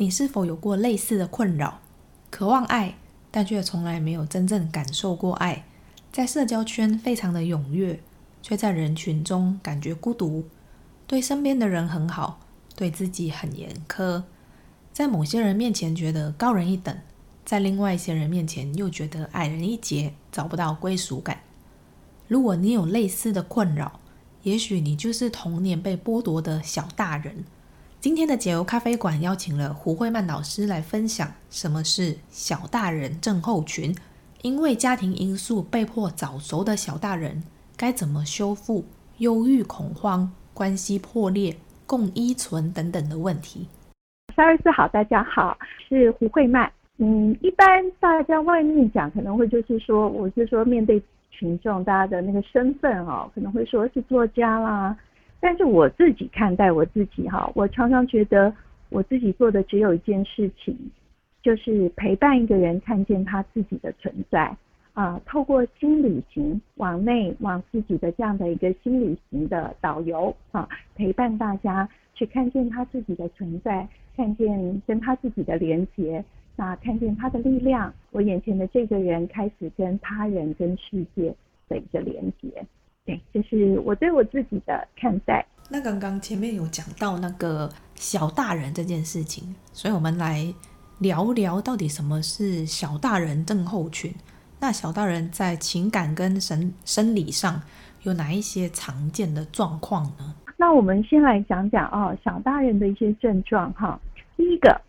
你是否有过类似的困扰？渴望爱，但却从来没有真正感受过爱。在社交圈非常的踊跃，却在人群中感觉孤独。对身边的人很好，对自己很严苛。在某些人面前觉得高人一等，在另外一些人面前又觉得矮人一截，找不到归属感。如果你有类似的困扰，也许你就是童年被剥夺的小大人。今天的解忧咖啡馆邀请了胡慧曼老师来分享什么是小大人症候群，因为家庭因素被迫早熟的小大人该怎么修复忧郁、恐慌、关系破裂、共依存等等的问题。三月四好，大家好，是胡慧曼。嗯，一般大家外面讲可能会就是说，我是说面对群众，大家的那个身份哦，可能会说是作家啦。但是我自己看待我自己哈，我常常觉得我自己做的只有一件事情，就是陪伴一个人看见他自己的存在啊，透过心旅行往内往自己的这样的一个心旅行的导游啊，陪伴大家去看见他自己的存在，看见跟他自己的连结，那看见他的力量，我眼前的这个人开始跟他人跟世界的一个连结。对，就是我对我自己的看待。那刚刚前面有讲到那个小大人这件事情，所以我们来聊聊到底什么是小大人症候群。那小大人在情感跟生生理上有哪一些常见的状况呢？那我们先来讲讲哦，小大人的一些症状哈。第一个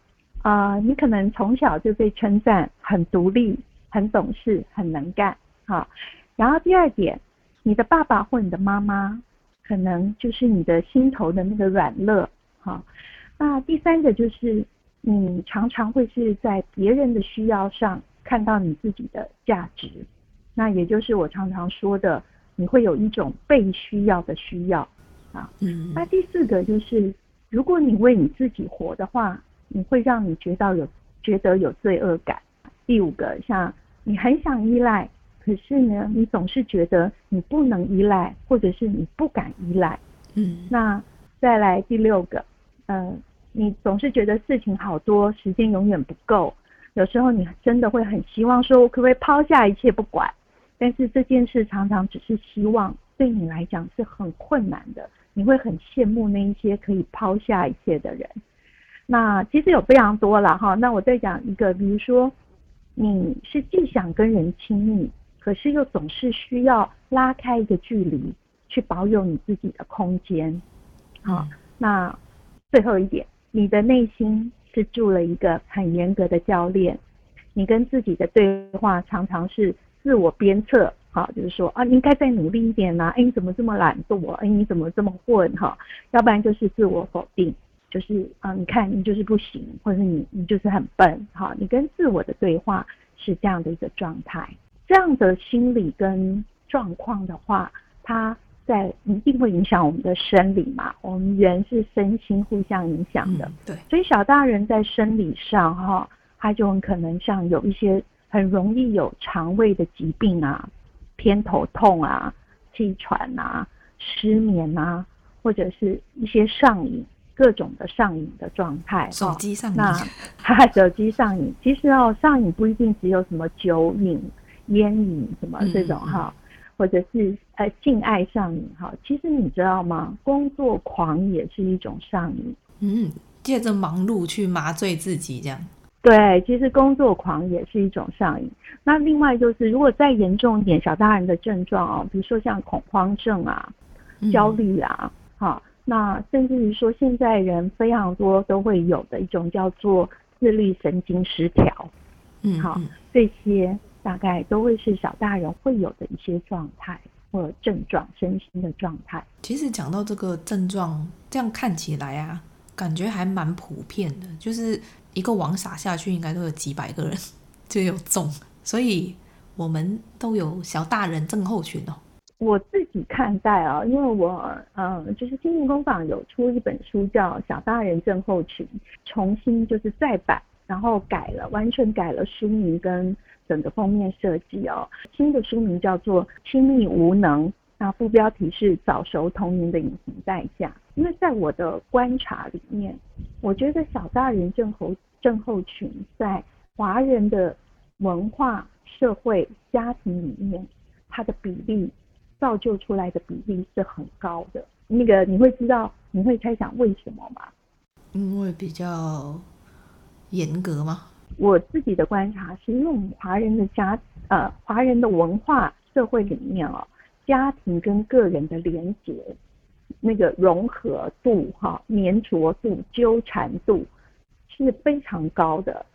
啊、呃，你可能从小就被称赞很独立、很懂事、很能干哈。然后第二点。你的爸爸或你的妈妈，可能就是你的心头的那个软肋，哈。那第三个就是，你常常会是在别人的需要上看到你自己的价值，那也就是我常常说的，你会有一种被需要的需要，啊。嗯。那第四个就是，如果你为你自己活的话，你会让你觉得有觉得有罪恶感。第五个，像你很想依赖。可是呢，你总是觉得你不能依赖，或者是你不敢依赖。嗯，那再来第六个，嗯、呃，你总是觉得事情好多，时间永远不够。有时候你真的会很希望说，我可不可以抛下一切不管？但是这件事常常只是希望，对你来讲是很困难的。你会很羡慕那一些可以抛下一切的人。那其实有非常多了哈。那我再讲一个，比如说你是既想跟人亲密。可是又总是需要拉开一个距离，去保有你自己的空间。好，那最后一点，你的内心是住了一个很严格的教练，你跟自己的对话常常是自我鞭策。好，就是说啊，你应该再努力一点呐、啊。哎，你怎么这么懒惰？哎，你怎么这么混？哈，要不然就是自我否定，就是啊，你看你就是不行，或者是你你就是很笨。哈，你跟自我的对话是这样的一个状态。这样的心理跟状况的话，它在一定会影响我们的生理嘛。我们人是身心互相影响的，嗯、对。所以小大人在生理上哈，他就很可能像有一些很容易有肠胃的疾病啊，偏头痛啊、气喘啊、失眠啊，或者是一些上瘾，各种的上瘾的状态。手机上瘾，那哈，手机上瘾，其实哦，上瘾不一定只有什么酒瘾。烟瘾什么这种哈，嗯、或者是呃性爱上瘾哈，其实你知道吗？工作狂也是一种上瘾。嗯，借着忙碌去麻醉自己这样。对，其实工作狂也是一种上瘾。那另外就是，如果再严重一点，小大人的症状哦，比如说像恐慌症啊、焦虑啊，哈、嗯，那甚至于说现在人非常多都会有的一种叫做自律神经失调。嗯，好，这些。大概都会是小大人会有的一些状态或症状，身心的状态。其实讲到这个症状，这样看起来啊，感觉还蛮普遍的，就是一个网撒下去，应该都有几百个人 就有中，所以我们都有小大人症候群哦。我自己看待啊，因为我嗯，就是心灵工坊有出一本书叫《小大人症候群》，重新就是再版，然后改了，完全改了书名跟整个封面设计哦。新的书名叫做《亲密无能》，那副标题是“早熟童年的隐形代价”。因为在我的观察里面，我觉得小大人症候症候群在华人的文化、社会、家庭里面，它的比例。造就出来的比例是很高的，那个你会知道，你会猜想为什么吗？因为比较严格吗？我自己的观察是，因为我们华人的家，呃，华人的文化社会里面哦，家庭跟个人的连结，那个融合度、哈、粘着度、纠缠度是非常高的，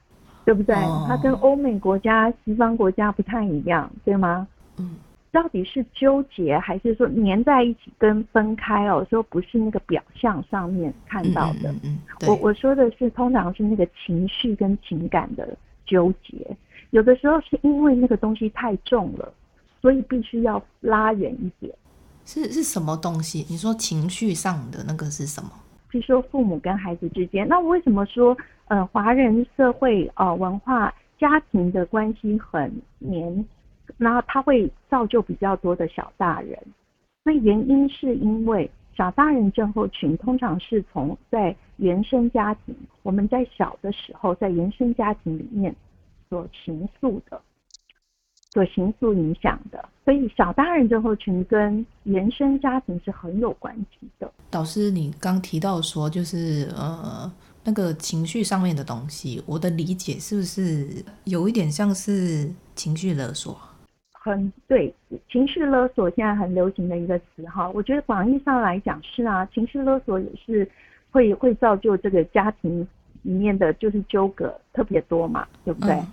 对不对？哦、它跟欧美国家、西方国家不太一样，对吗？嗯。到底是纠结，还是说粘在一起跟分开哦？说不是那个表象上面看到的。嗯嗯嗯、我我说的是，通常是那个情绪跟情感的纠结。有的时候是因为那个东西太重了，所以必须要拉远一点。是是什么东西？你说情绪上的那个是什么？比如说父母跟孩子之间。那为什么说呃华人社会呃文化家庭的关系很黏？那他会造就比较多的小大人，那原因是因为小大人症候群通常是从在原生家庭，我们在小的时候在原生家庭里面所形塑的，所形塑影响的，所以小大人症候群跟原生家庭是很有关系的。导师，你刚提到说就是呃那个情绪上面的东西，我的理解是不是有一点像是情绪勒索？很对，情绪勒索现在很流行的一个词哈，我觉得广义上来讲是啊，情绪勒索也是会会造就这个家庭里面的就是纠葛特别多嘛，对不对？嗯、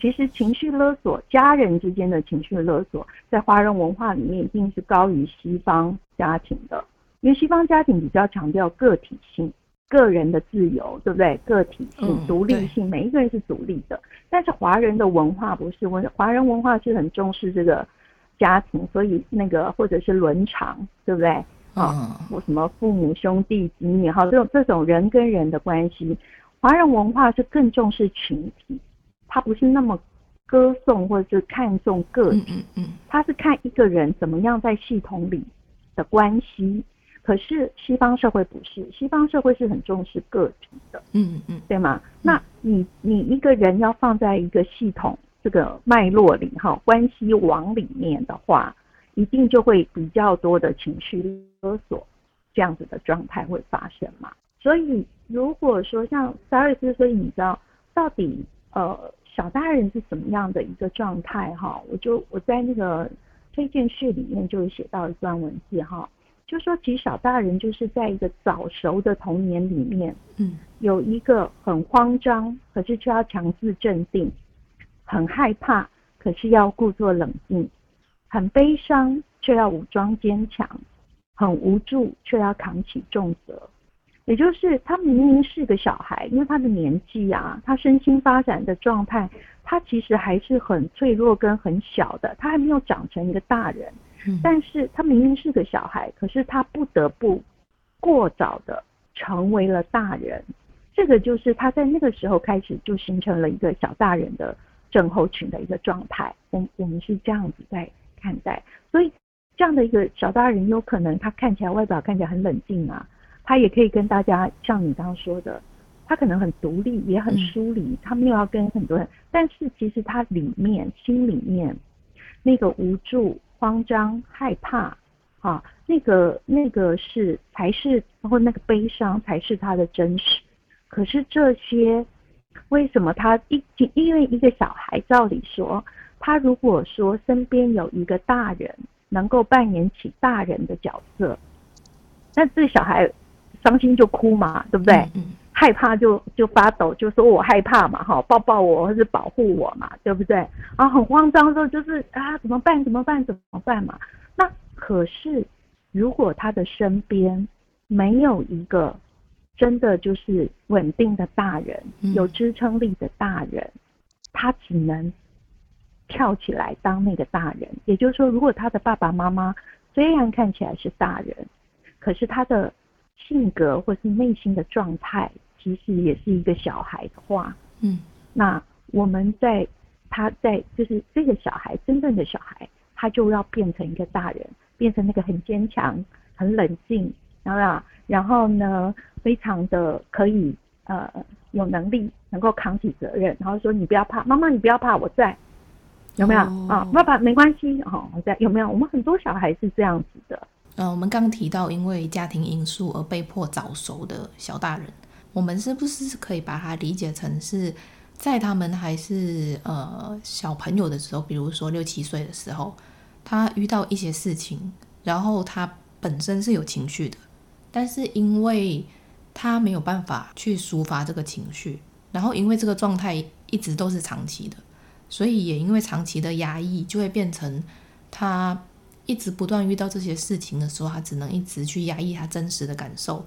其实情绪勒索，家人之间的情绪勒索，在华人文化里面一定是高于西方家庭的，因为西方家庭比较强调个体性。个人的自由，对不对？个体性、独立性，嗯、每一个人是独立的。但是华人的文化不是，文华人文化是很重视这个家庭，所以那个或者是伦常，对不对？啊，或什么父母兄弟子女，哈，这种这种人跟人的关系，华人文化是更重视群体，它不是那么歌颂或者是看重个体，嗯嗯，它是看一个人怎么样在系统里的关系。可是西方社会不是，西方社会是很重视个体的，嗯嗯，对吗？那你你一个人要放在一个系统这个脉络里哈，关系网里面的话，一定就会比较多的情绪勒索这样子的状态会发生嘛。所以如果说像萨瑞斯，所以你知道到底呃小大人是什么样的一个状态哈？我就我在那个推荐序里面就写到一段文字哈。就说，其实小大人就是在一个早熟的童年里面，嗯，有一个很慌张，可是却要强自镇定；很害怕，可是要故作冷静；很悲伤，却要武装坚强；很无助，却要扛起重责。也就是他明明是个小孩，因为他的年纪啊，他身心发展的状态，他其实还是很脆弱跟很小的，他还没有长成一个大人。但是他明明是个小孩，可是他不得不过早的成为了大人，这个就是他在那个时候开始就形成了一个小大人的症候群的一个状态。我我们是这样子在看待，所以这样的一个小大人有可能他看起来外表看起来很冷静啊，他也可以跟大家像你刚刚说的，他可能很独立也很疏离，他没有要跟很多人，但是其实他里面心里面那个无助。慌张、害怕，啊，那个、那个是才是，包括那个悲伤才是他的真实。可是这些，为什么他一因为一个小孩，照理说，他如果说身边有一个大人能够扮演起大人的角色，那这小孩伤心就哭嘛，对不对？嗯嗯害怕就就发抖，就说我害怕嘛，哈，抱抱我或是保护我嘛，对不对？啊，很慌张的时候就是啊，怎么办？怎么办？怎么办嘛？那可是如果他的身边没有一个真的就是稳定的大人，嗯、有支撑力的大人，他只能跳起来当那个大人。也就是说，如果他的爸爸妈妈虽然看起来是大人，可是他的性格或是内心的状态，其实也是一个小孩的话，嗯，那我们在他在就是这个小孩真正的小孩，他就要变成一个大人，变成那个很坚强、很冷静，然后然后呢，非常的可以呃有能力，能够扛起责任，然后说你不要怕，妈妈你不要怕，我在，有没有、哦、啊？爸爸没关系，哦，我在，有没有？我们很多小孩是这样子的。呃，我们刚提到因为家庭因素而被迫早熟的小大人，我们是不是可以把它理解成是在他们还是呃小朋友的时候，比如说六七岁的时候，他遇到一些事情，然后他本身是有情绪的，但是因为他没有办法去抒发这个情绪，然后因为这个状态一直都是长期的，所以也因为长期的压抑，就会变成他。一直不断遇到这些事情的时候，他只能一直去压抑他真实的感受，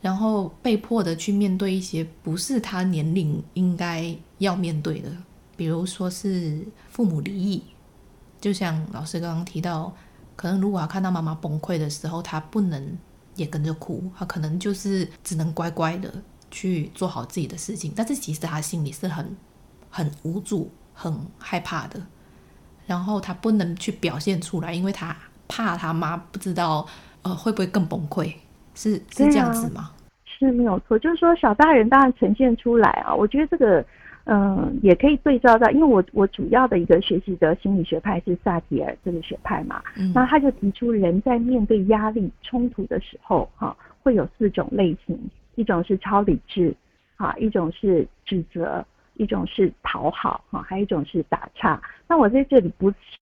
然后被迫的去面对一些不是他年龄应该要面对的，比如说是父母离异，就像老师刚刚提到，可能如果他看到妈妈崩溃的时候，他不能也跟着哭，他可能就是只能乖乖的去做好自己的事情，但是其实他心里是很很无助、很害怕的。然后他不能去表现出来，因为他怕他妈不知道，呃，会不会更崩溃？是是这样子吗？是没有错，就是说小大人当然呈现出来啊。我觉得这个，嗯、呃，也可以对照到，因为我我主要的一个学习的心理学派是萨提尔这个学派嘛，嗯、那他就提出人在面对压力冲突的时候，哈、啊，会有四种类型，一种是超理智，啊，一种是指责。一种是讨好哈，还有一种是打岔。那我在这里不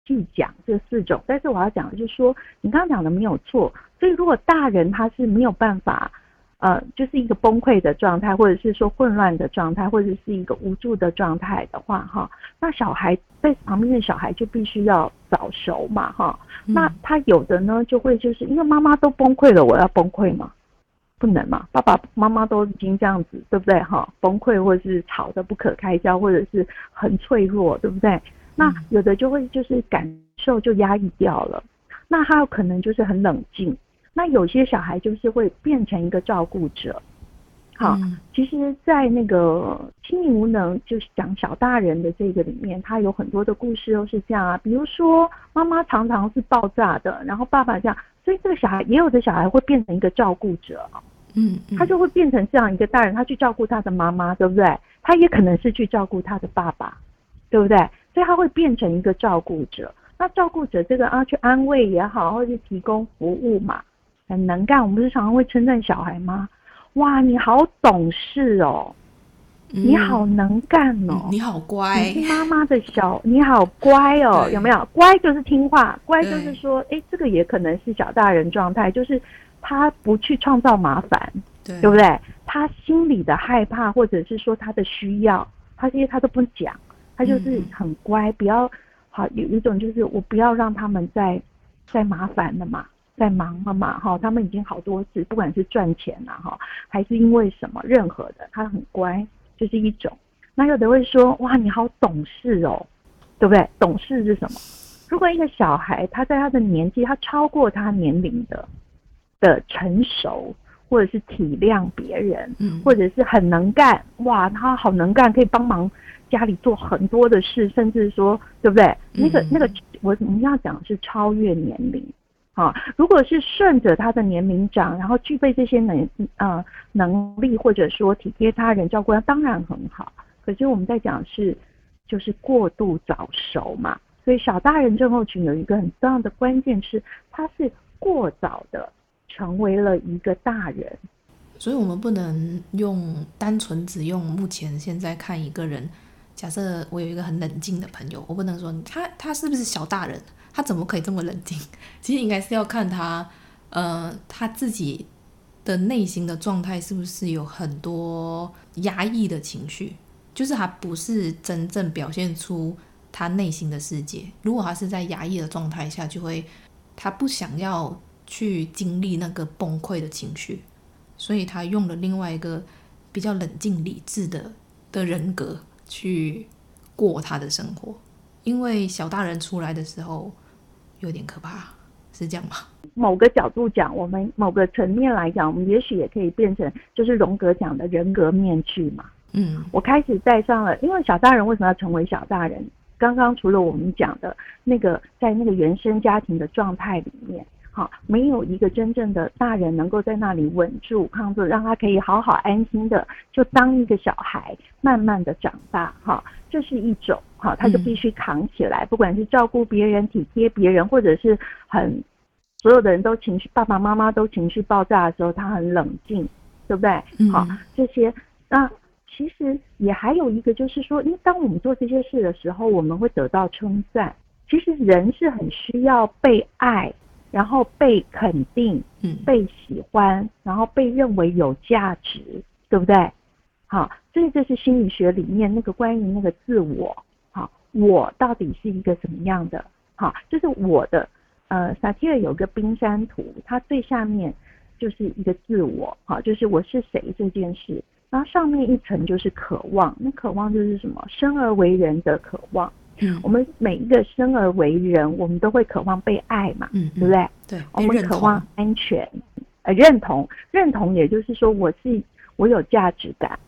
细讲这四种，但是我要讲的就是说，你刚刚讲的没有错。所以如果大人他是没有办法，呃，就是一个崩溃的状态，或者是说混乱的状态，或者是一个无助的状态的话，哈，那小孩在旁边的小孩就必须要早熟嘛，哈。那他有的呢，就会就是因为妈妈都崩溃了，我要崩溃嘛？不能嘛，爸爸妈妈都已经这样子，对不对？哈，崩溃或者是吵得不可开交，或者是很脆弱，对不对？那有的就会就是感受就压抑掉了，那他有可能就是很冷静。那有些小孩就是会变成一个照顾者。好，其实，在那个亲密无能，就是讲小大人的这个里面，他有很多的故事都是这样啊。比如说，妈妈常常是爆炸的，然后爸爸这样，所以这个小孩也有的小孩会变成一个照顾者。嗯，嗯，他就会变成这样一个大人，他去照顾他的妈妈，对不对？他也可能是去照顾他的爸爸，对不对？所以他会变成一个照顾者。那照顾者这个啊，去安慰也好，或者提供服务嘛，很能干。我们不是常常会称赞小孩吗？哇，你好懂事哦，嗯、你好能干哦，你好乖，你是妈妈的小，你好乖哦，有没有？乖就是听话，乖就是说，哎，这个也可能是小大人状态，就是。他不去创造麻烦，对，对不对？他心里的害怕，或者是说他的需要，他这些他都不讲，他就是很乖，不要好有一种就是我不要让他们再再麻烦了嘛，再忙了嘛，哈，他们已经好多次，不管是赚钱啊，哈，还是因为什么，任何的，他很乖，就是一种。那有的会说，哇，你好懂事哦，对不对？懂事是什么？如果一个小孩他在他的年纪，他超过他年龄的。的成熟，或者是体谅别人，嗯，或者是很能干，哇，他好能干，可以帮忙家里做很多的事，甚至说，对不对？嗯、那个那个，我我们要讲的是超越年龄啊。如果是顺着他的年龄长，然后具备这些能呃能力，或者说体贴他人、照顾他，当然很好。可是我们在讲是就是过度早熟嘛，所以小大人症候群有一个很重要的关键是，他是过早的。成为了一个大人，所以我们不能用单纯只用目前现在看一个人。假设我有一个很冷静的朋友，我不能说他他是不是小大人，他怎么可以这么冷静？其实应该是要看他，呃，他自己的内心的状态是不是有很多压抑的情绪，就是他不是真正表现出他内心的世界。如果他是在压抑的状态下，就会他不想要。去经历那个崩溃的情绪，所以他用了另外一个比较冷静理智的的人格去过他的生活。因为小大人出来的时候有点可怕，是这样吗？某个角度讲，我们某个层面来讲，我们也许也可以变成就是荣格讲的人格面具嘛。嗯，我开始戴上了，因为小大人为什么要成为小大人？刚刚除了我们讲的那个在那个原生家庭的状态里面，好，没有一个真正的大人能够在那里稳住、抗住，让他可以好好安心的就当一个小孩，慢慢的长大，哈，这是一种，哈，他就必须扛起来，不管是照顾别人、体贴别人，或者是很所有的人都情绪，爸爸妈妈都情绪爆炸的时候，他很冷静，对不对？好，这些那。其实也还有一个，就是说，因为当我们做这些事的时候，我们会得到称赞。其实人是很需要被爱，然后被肯定，嗯，被喜欢，然后被认为有价值，对不对？好，所以这是心理学里面那个关于那个自我，好，我到底是一个什么样的？好，就是我的，呃，萨提尔有个冰山图，它最下面就是一个自我，好，就是我是谁这件事。然后上面一层就是渴望，那渴望就是什么？生而为人的渴望。嗯，我们每一个生而为人，我们都会渴望被爱嘛，嗯，对不对？对，我们渴望安全，呃，认同，认同，也就是说，我是我有价值感，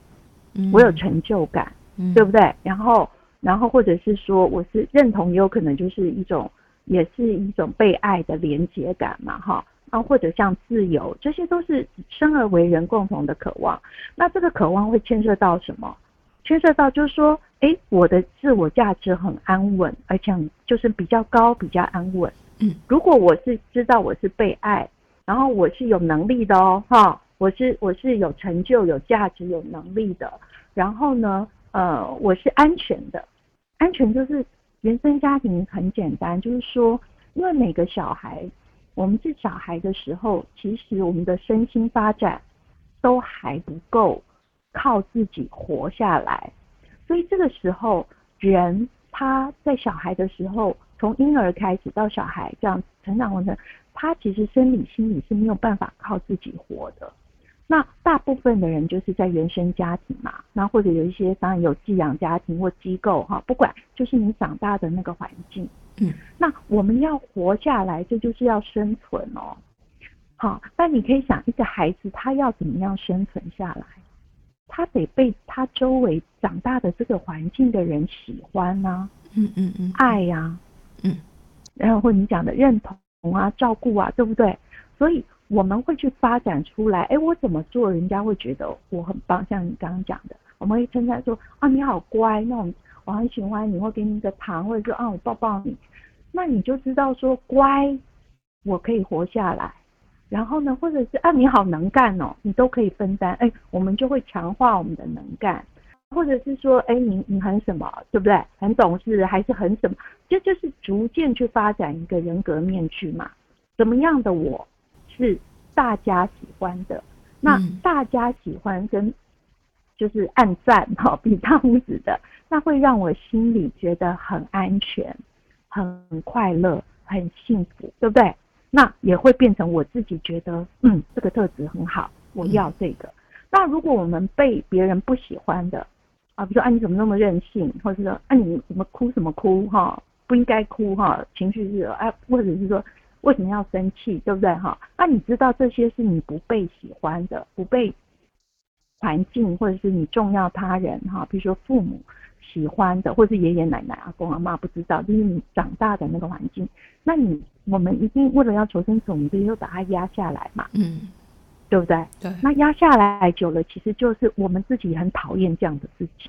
嗯，我有成就感，嗯，对不对？然后，然后或者是说，我是认同，也有可能就是一种，也是一种被爱的连结感嘛，哈。啊，或者像自由，这些都是生而为人共同的渴望。那这个渴望会牵涉到什么？牵涉到就是说，诶，我的自我价值很安稳，而且就是比较高，比较安稳。嗯，如果我是知道我是被爱，然后我是有能力的哦，哈，我是我是有成就、有价值、有能力的。然后呢，呃，我是安全的。安全就是原生家庭很简单，就是说，因为每个小孩。我们是小孩的时候，其实我们的身心发展都还不够靠自己活下来，所以这个时候，人他在小孩的时候，从婴儿开始到小孩这样成长过程，他其实生理心理是没有办法靠自己活的。那大部分的人就是在原生家庭嘛，那或者有一些当然有寄养家庭或机构哈，不管就是你长大的那个环境。嗯，那我们要活下来，这就是要生存哦。好，那你可以想，一个孩子他要怎么样生存下来？他得被他周围长大的这个环境的人喜欢呐、啊，嗯嗯嗯，爱呀、啊，嗯，然后或你讲的认同啊、照顾啊，对不对？所以我们会去发展出来，哎，我怎么做，人家会觉得我很棒。像你刚刚讲的，我们会称赞说啊，你好乖，那种我很喜欢你，会给你一个糖，或者说啊，我抱抱你。那你就知道说乖，我可以活下来，然后呢，或者是啊你好能干哦，你都可以分担，哎，我们就会强化我们的能干，或者是说哎你你很什么，对不对？很懂事还是很什么？这就，是逐渐去发展一个人格面具嘛。怎么样的我是大家喜欢的？那大家喜欢跟就是暗赞哈，比大拇指的，那会让我心里觉得很安全。很快乐，很幸福，对不对？那也会变成我自己觉得，嗯，这个特质很好，我要这个。那如果我们被别人不喜欢的，啊，比如说啊，你怎么那么任性，或者说啊，你怎么哭什么哭哈，不应该哭哈，情绪是啊，或者是说为什么要生气，对不对哈？那你知道这些是你不被喜欢的，不被环境或者是你重要他人哈，比如说父母。喜欢的，或是爷爷奶奶、阿公阿妈不知道，就是你长大的那个环境。那你我们一定为了要求生存，我们就又把它压下来嘛，嗯，对不对？对。那压下来久了，其实就是我们自己很讨厌这样的自己。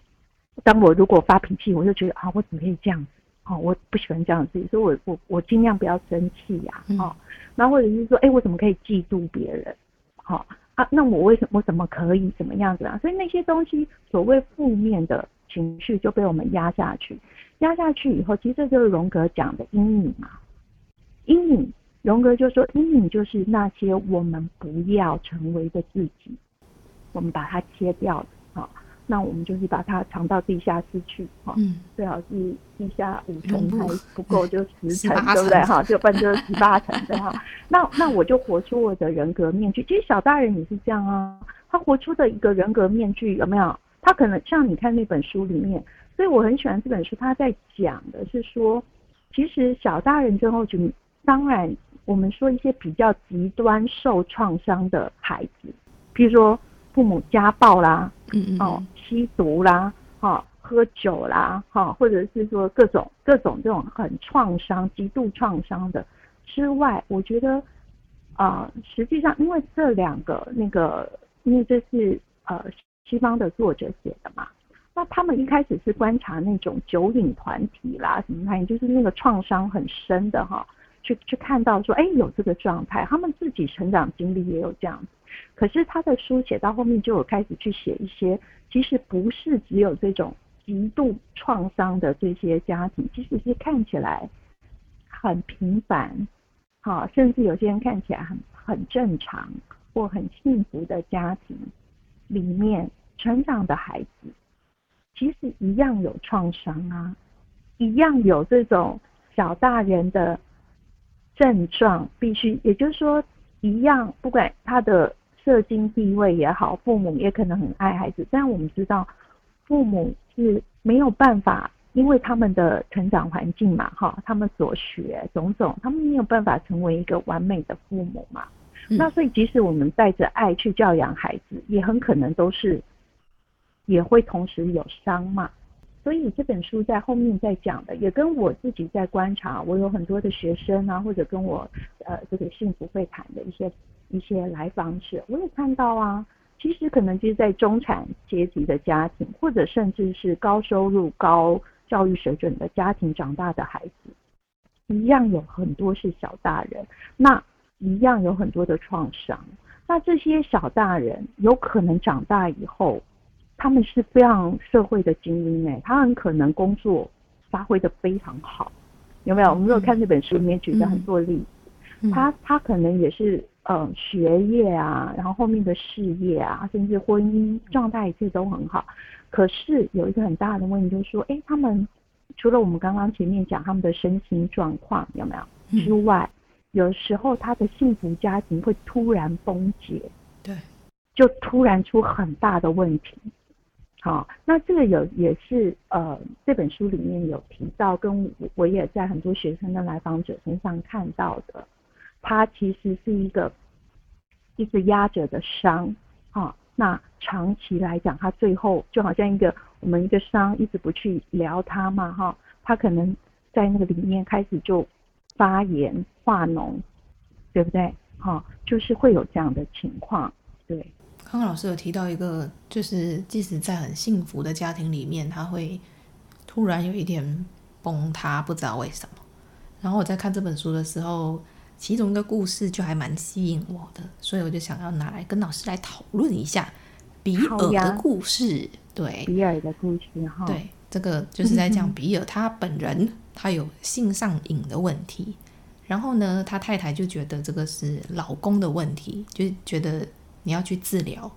当我如果发脾气，我就觉得啊，我怎么可以这样子？哦，我不喜欢这样的自己，所以我我我尽量不要生气呀、啊。哦，那、嗯、或者是说，哎，我怎么可以嫉妒别人？好、哦、啊，那我为什么我怎么可以怎么样子啊？所以那些东西，所谓负面的。情绪就被我们压下去，压下去以后，其实这就是荣格讲的阴影嘛。阴影，荣格就说，阴影就是那些我们不要成为的自己，我们把它切掉了。那我们就是把它藏到地下室去，哈，嗯，最好是地下五层还不够，就十层，对不对？哈，就办就十八层，对哈。那那我就活出我的人格面具。其实小大人也是这样啊，他活出的一个人格面具有没有？他可能像你看那本书里面，所以我很喜欢这本书。他在讲的是说，其实小大人症候群，当然我们说一些比较极端受创伤的孩子，比如说。父母家暴啦，嗯嗯，哦，吸毒啦，哈、哦，喝酒啦，哈、哦，或者是说各种各种这种很创伤、极度创伤的之外，我觉得啊、呃，实际上因为这两个那个，因为这是呃西方的作者写的嘛，那他们一开始是观察那种酒瘾团体啦，什么反正就是那个创伤很深的哈，去去看到说，哎，有这个状态，他们自己成长经历也有这样子。可是他的书写到后面就有开始去写一些，其实不是只有这种极度创伤的这些家庭，其实是看起来很平凡，好，甚至有些人看起来很很正常或很幸福的家庭里面成长的孩子，其实一样有创伤啊，一样有这种小大人的症状，必须，也就是说，一样，不管他的。社经地位也好，父母也可能很爱孩子，但我们知道，父母是没有办法，因为他们的成长环境嘛，哈，他们所学种种，他们没有办法成为一个完美的父母嘛。嗯、那所以，即使我们带着爱去教养孩子，也很可能都是，也会同时有伤嘛。所以这本书在后面在讲的，也跟我自己在观察，我有很多的学生啊，或者跟我呃这个幸福会谈的一些。一些来访者，我也看到啊，其实可能就是在中产阶级的家庭，或者甚至是高收入、高教育水准的家庭长大的孩子，一样有很多是小大人，那一样有很多的创伤。那这些小大人有可能长大以后，他们是非常社会的精英哎，他很可能工作发挥的非常好，有没有？我们有看这本书里面举的很多例子。他他可能也是呃学业啊，然后后面的事业啊，甚至婚姻状态一切都很好，可是有一个很大的问题就是说，哎，他们除了我们刚刚前面讲他们的身心状况有没有之外，有时候他的幸福家庭会突然崩解，对，就突然出很大的问题。好，那这个有也是呃这本书里面有提到，跟我也在很多学生的来访者身上看到的。它其实是一个一直压着的伤，啊，那长期来讲，它最后就好像一个我们一个伤一直不去疗它嘛，哈，它可能在那个里面开始就发炎化脓，对不对？哈，就是会有这样的情况。对，刚刚老师有提到一个，就是即使在很幸福的家庭里面，他会突然有一点崩塌，不知道为什么。然后我在看这本书的时候。其中一个故事就还蛮吸引我的，所以我就想要拿来跟老师来讨论一下比尔的故事。对，比尔的故事哈。对，这个就是在讲比尔他本人他有性上瘾的问题，然后呢，他太太就觉得这个是老公的问题，就觉得你要去治疗，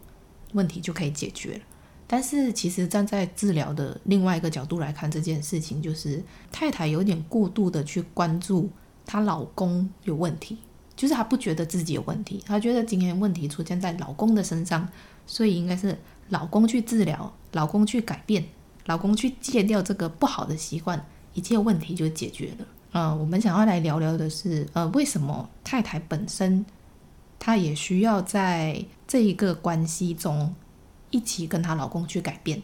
问题就可以解决了。但是其实站在治疗的另外一个角度来看这件事情，就是太太有点过度的去关注。她老公有问题，就是她不觉得自己有问题，她觉得今天问题出现在老公的身上，所以应该是老公去治疗，老公去改变，老公去戒掉这个不好的习惯，一切问题就解决了。呃，我们想要来聊聊的是，呃，为什么太太本身她也需要在这一个关系中一起跟她老公去改变，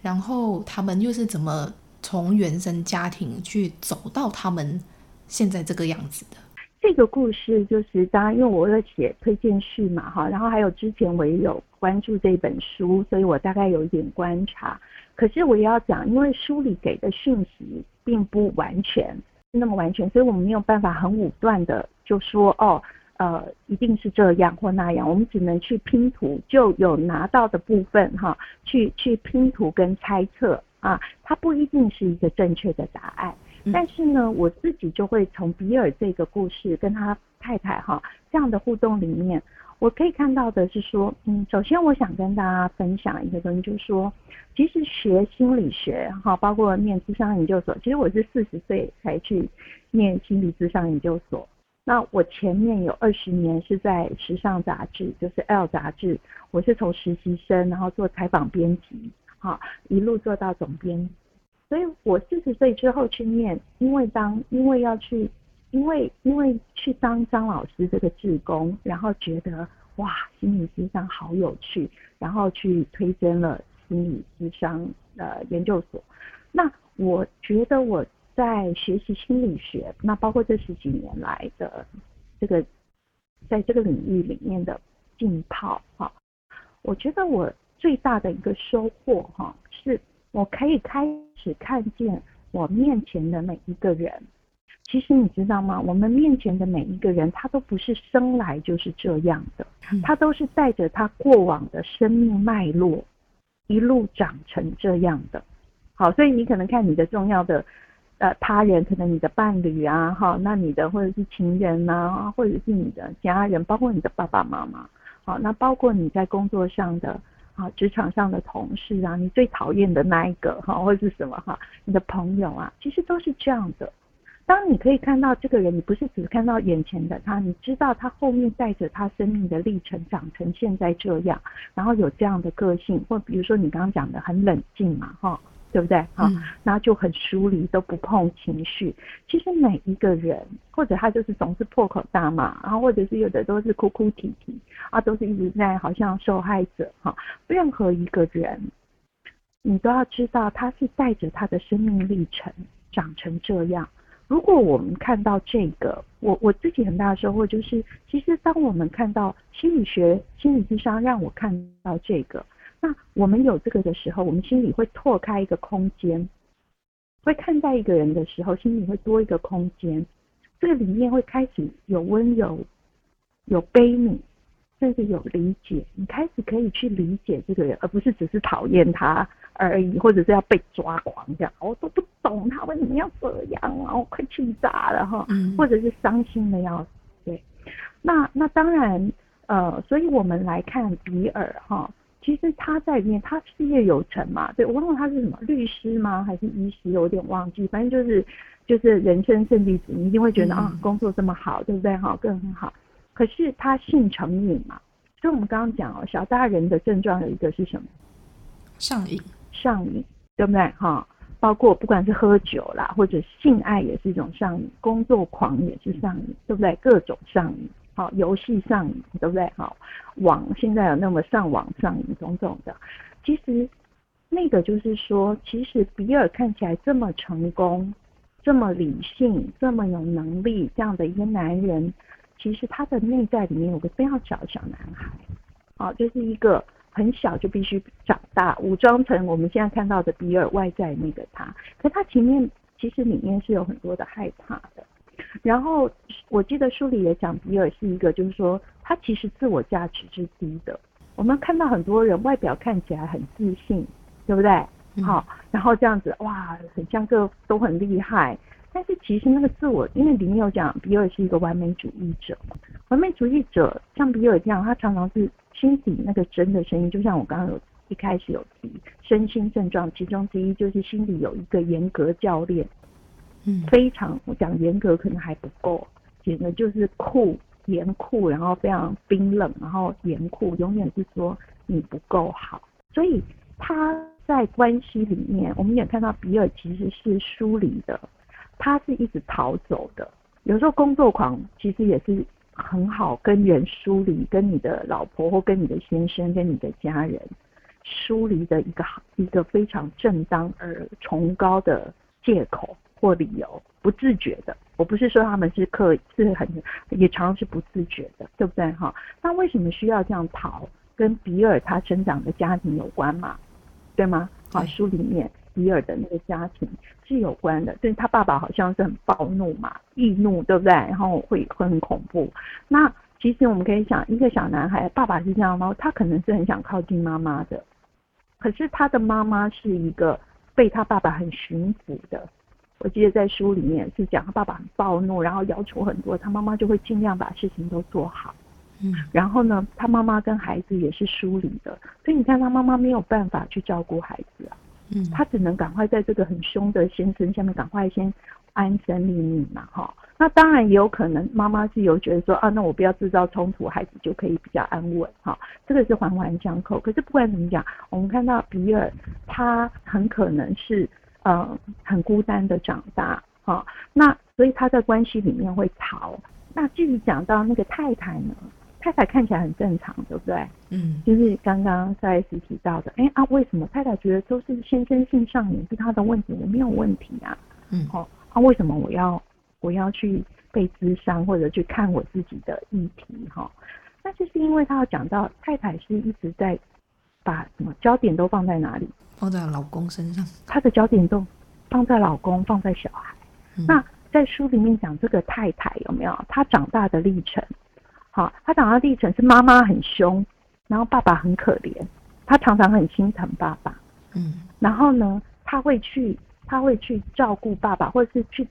然后他们又是怎么从原生家庭去走到他们。现在这个样子的这个故事，就是当然，因为我有写推荐序嘛，哈，然后还有之前我也有关注这本书，所以我大概有一点观察。可是我也要讲，因为书里给的讯息并不完全那么完全，所以我们没有办法很武断的就说哦，呃，一定是这样或那样，我们只能去拼图，就有拿到的部分哈，去去拼图跟猜测啊，它不一定是一个正确的答案。但是呢，我自己就会从比尔这个故事跟他太太哈这样的互动里面，我可以看到的是说，嗯，首先我想跟大家分享一个东西，就是说，其实学心理学哈，包括念智商研究所，其实我是四十岁才去念心理咨商研究所。那我前面有二十年是在时尚杂志，就是 L 杂志，我是从实习生，然后做采访编辑，哈，一路做到总编。所以我四十岁之后去念，因为当因为要去。因为因为去当张老师这个志工，然后觉得哇，心理咨商好有趣，然后去推荐了心理咨商呃研究所。那我觉得我在学习心理学，那包括这十几年来的这个在这个领域里面的浸泡哈，我觉得我最大的一个收获哈，我可以开始看见我面前的每一个人。其实你知道吗？我们面前的每一个人，他都不是生来就是这样的，他都是带着他过往的生命脉络，一路长成这样的。好，所以你可能看你的重要的呃他人，可能你的伴侣啊，哈，那你的或者是情人啊，或者是你的家人，包括你的爸爸妈妈，好，那包括你在工作上的啊，职场上的同事啊，你最讨厌的那一个哈，或者是什么哈，你的朋友啊，其实都是这样的。当你可以看到这个人，你不是只看到眼前的他，你知道他后面带着他生命的历程长成现在这样，然后有这样的个性，或比如说你刚刚讲的很冷静嘛，哈，对不对？哈、嗯，然后就很疏离，都不碰情绪。其实每一个人，或者他就是总是破口大骂，然后或者是有的都是哭哭啼啼，啊，都是一直在好像受害者，哈，任何一个人，你都要知道他是带着他的生命历程长成这样。如果我们看到这个，我我自己很大的收获就是，其实当我们看到心理学、心理智商让我看到这个，那我们有这个的时候，我们心里会拓开一个空间，会看待一个人的时候，心里会多一个空间，这个里面会开始有温柔，有悲悯。甚至有理解，你开始可以去理解这个人，而不是只是讨厌他而已，或者是要被抓狂这样。我都不懂他为什么要这样啊，我快气炸了哈，或者是伤心的要死。对，那那当然，呃，所以我们来看比尔哈，其实他在里面，他事业有成嘛，对，我忘了他是什么律师吗，还是医师，有点忘记，反正就是就是人生胜利组，你一定会觉得、嗯、啊，工作这么好，对不对？哈，更很好。可是他性成瘾嘛，所以我们刚刚讲哦，小大人的症状有一个是什么？上瘾，上瘾，对不对？哈，包括不管是喝酒啦，或者性爱也是一种上瘾，工作狂也是上瘾，对不对？各种上瘾，好，游戏上瘾，对不对？好，网现在有那么上网上瘾，种种的。其实那个就是说，其实比尔看起来这么成功，这么理性，这么有能力，这样的一个男人。其实他的内在里面有个非常小的小男孩，啊，就是一个很小就必须长大，武装成我们现在看到的比尔外在那个他。可他前面其实里面是有很多的害怕的。然后我记得书里也讲，比尔是一个，就是说他其实自我价值是低的。我们看到很多人外表看起来很自信，对不对？好，然后这样子哇，很像个都很厉害。但是其实那个自我，因为里面有讲比尔是一个完美主义者，完美主义者像比尔这样，他常常是心底那个真的声音，就像我刚刚有一开始有提身心症状，其中之一就是心里有一个严格教练，非常我讲严格可能还不够，简直就是酷严酷，然后非常冰冷，然后严酷，永远是说你不够好，所以他在关系里面，我们也看到比尔其实是疏离的。他是一直逃走的，有时候工作狂其实也是很好跟人疏离，跟你的老婆或跟你的先生、跟你的家人疏离的一个一个非常正当而崇高的借口。或理由，不自觉的。我不是说他们是刻意，是很也常常是不自觉的，对不对哈？那为什么需要这样逃？跟比尔他生长的家庭有关嘛？对吗？好，书里面。比尔的那个家庭是有关的，对他爸爸好像是很暴怒嘛，易怒，对不对？然后会会很恐怖。那其实我们可以想，一个小男孩，爸爸是这样吗？他可能是很想靠近妈妈的，可是他的妈妈是一个被他爸爸很驯服的。我记得在书里面是讲他爸爸很暴怒，然后要求很多，他妈妈就会尽量把事情都做好。嗯，然后呢，他妈妈跟孩子也是疏离的，所以你看他妈妈没有办法去照顾孩子啊，嗯，他只能赶快在这个很凶的先生下面赶快先安身立命嘛，哈。那当然也有可能妈妈是有觉得说啊，那我不要制造冲突，孩子就可以比较安稳，哈。这个是环环相扣。可是不管怎么讲，我们看到比尔他很可能是呃很孤单的长大，哈。那所以他在关系里面会逃。那继续讲到那个太太呢？太太看起来很正常，对不对？嗯，就是刚刚赛斯提到的，哎啊，为什么太太觉得都是先生性上瘾是他的问题，我没有问题啊？嗯，好、哦，啊，为什么我要我要去被滋伤或者去看我自己的议题？哈、哦，那就是因为他要讲到太太是一直在把什么焦点都放在哪里？放在老公身上，她的焦点都放在老公，放在小孩。嗯、那在书里面讲这个太太有没有她长大的历程？好，她长大的历程是妈妈很凶，然后爸爸很可怜，她常常很心疼爸爸，嗯，然后呢，她会去她会去照顾爸爸，或者是去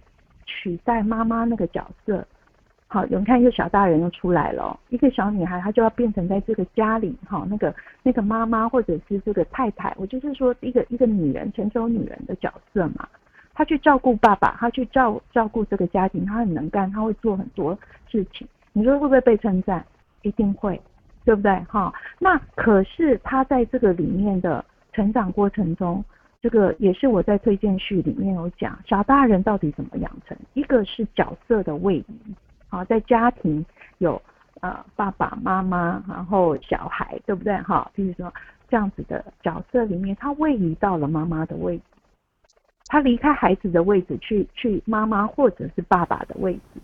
取代妈妈那个角色。好，有人看一个小大人又出来了，一个小女孩，她就要变成在这个家里，哈，那个那个妈妈或者是这个太太，我就是说一个一个女人，成熟女人的角色嘛。她去照顾爸爸，她去照照顾这个家庭，她很能干，她会做很多事情。你说会不会被称赞？一定会，对不对？哈，那可是她在这个里面的成长过程中，这个也是我在推荐序里面有讲，小大人到底怎么养成？一个是角色的位移，啊，在家庭有呃爸爸妈妈，然后小孩，对不对？哈，比如说这样子的角色里面，他位移到了妈妈的位置，他离开孩子的位置去去妈妈或者是爸爸的位置。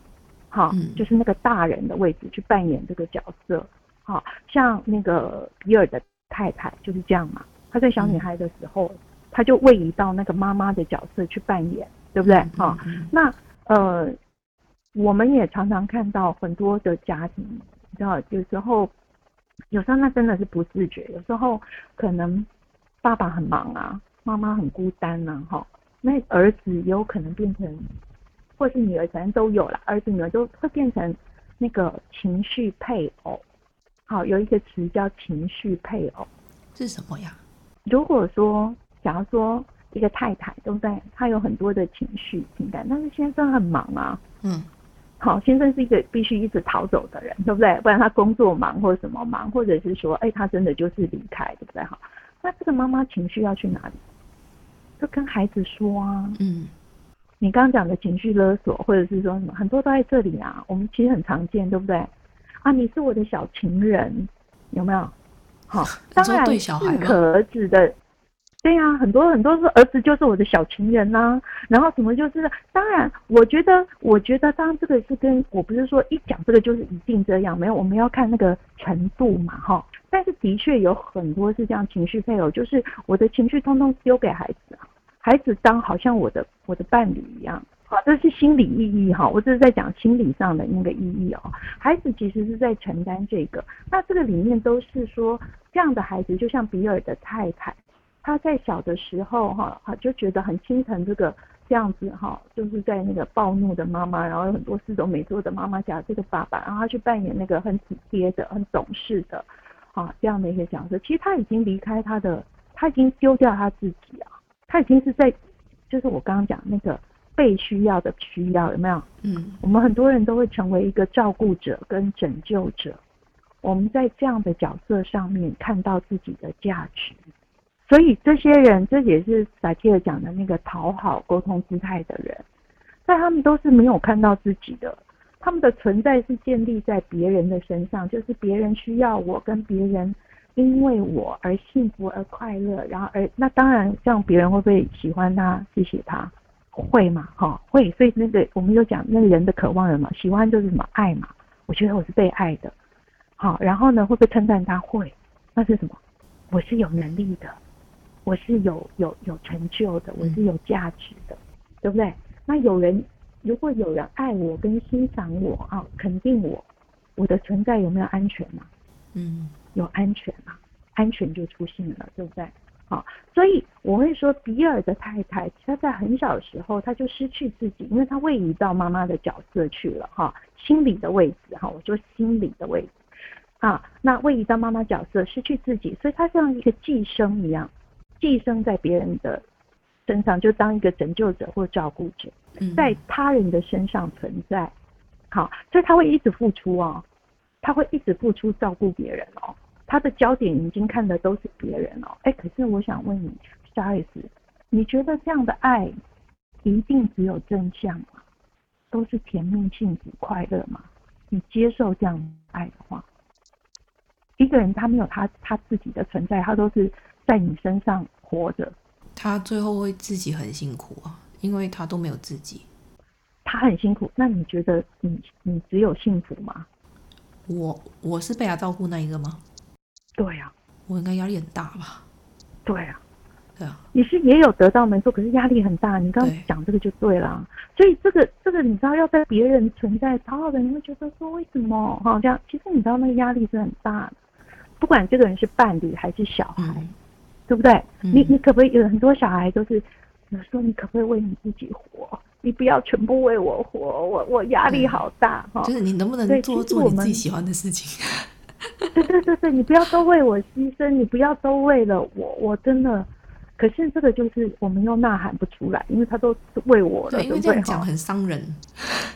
好，就是那个大人的位置去扮演这个角色，好，像那个比尔的太太就是这样嘛。她在小女孩的时候，她就位移到那个妈妈的角色去扮演，对不对？好，那呃，我们也常常看到很多的家庭，你知道，有时候，有时候那真的是不自觉，有时候可能爸爸很忙啊，妈妈很孤单呐，哈，那儿子也有可能变成。或是女儿，反正都有了，儿子女儿都会变成那个情绪配偶。好，有一个词叫情绪配偶，是什么呀？如果说，假如说一个太太都在，她有很多的情绪情感，但是先生很忙啊。嗯。好，先生是一个必须一直逃走的人，对不对？不然他工作忙或者什么忙，或者是说，哎，他真的就是离开，对不对？好，那这个妈妈情绪要去哪里？就跟孩子说啊。嗯。你刚刚讲的情绪勒索，或者是说什么，很多都在这里啊。我们其实很常见，对不对？啊，你是我的小情人，有没有？好，当然适可而止的。对呀、很多很多是儿子就是我的小情人呐、然后什么就是，当然，我觉得，我觉得，当然这个是跟我不是说一讲这个就是一定这样，没有，我们要看那个程度嘛，哈。但是的确有很多是这样情绪配偶，就是我的情绪通通丢给孩子。孩子当好像我的我的伴侣一样，好，这是心理意义哈，我这是在讲心理上的那个意义哦。孩子其实是在承担这个，那这个里面都是说这样的孩子，就像比尔的太太，他在小的时候哈，就觉得很心疼这个这样子哈，就是在那个暴怒的妈妈，然后有很多事都没做的妈妈家这个爸爸，然后他去扮演那个很体贴的、很懂事的啊这样的一个角色。其实他已经离开他的，他已经丢掉他自己啊。他已经是在，就是我刚刚讲那个被需要的需要，有没有？嗯，我们很多人都会成为一个照顾者跟拯救者，我们在这样的角色上面看到自己的价值，所以这些人，这也是萨提尔讲的那个讨好沟通姿态的人，但他们都是没有看到自己的，他们的存在是建立在别人的身上，就是别人需要我跟别人。因为我而幸福而快乐，然后而那当然，像别人会不会喜欢他、谢谢他，会嘛？哈，会。所以那个我们就讲那个人的渴望人嘛，喜欢就是什么爱嘛。我觉得我是被爱的，好，然后呢会不会称赞他？会，那是什么？我是有能力的，我是有有有成就的，我是有价值的，对不对？那有人如果有人爱我跟欣赏我啊，肯定我，我的存在有没有安全嘛？嗯。有安全嘛？安全就出现了，对不对？好，所以我会说，比尔的太太，她在很小的时候，她就失去自己，因为她位移到妈妈的角色去了，哈，心理的位置，哈，我说心理的位置。啊，那位移到妈妈角色，失去自己，所以她像一个寄生一样，寄生在别人的身上，就当一个拯救者或照顾者，在他人的身上存在。好，所以他会一直付出哦，他会一直付出照顾别人哦，他的焦点已经看的都是别人哦。哎，可是我想问你，小 S，你觉得这样的爱一定只有正向吗？都是甜蜜、幸福、快乐吗？你接受这样的爱的话？一个人他没有他他自己的存在，他都是在你身上活着。他最后会自己很辛苦啊，因为他都没有自己。他很辛苦，那你觉得你你只有幸福吗？我我是被他照顾那一个吗？对呀、啊，我应该压力很大吧？对呀、啊。对啊，你是也有得到没错，可是压力很大。你刚刚讲这个就对了，对，所以这个这个你知道要在别人存在，讨好的人会觉得说为什么哈这样？其实你知道那个压力是很大的，不管这个人是伴侣还是小孩，嗯、对不对？嗯、你你可不可以有很多小孩都是有时候你可不可以为你自己活？你不要全部为我活，我我压力好大哈。就是你能不能做做你自己喜欢的事情？对对对对，你不要都为我牺牲，你不要都为了我，我真的。可是这个就是我们又呐喊不出来，因为他都是为我的，对，因为这样讲很伤人，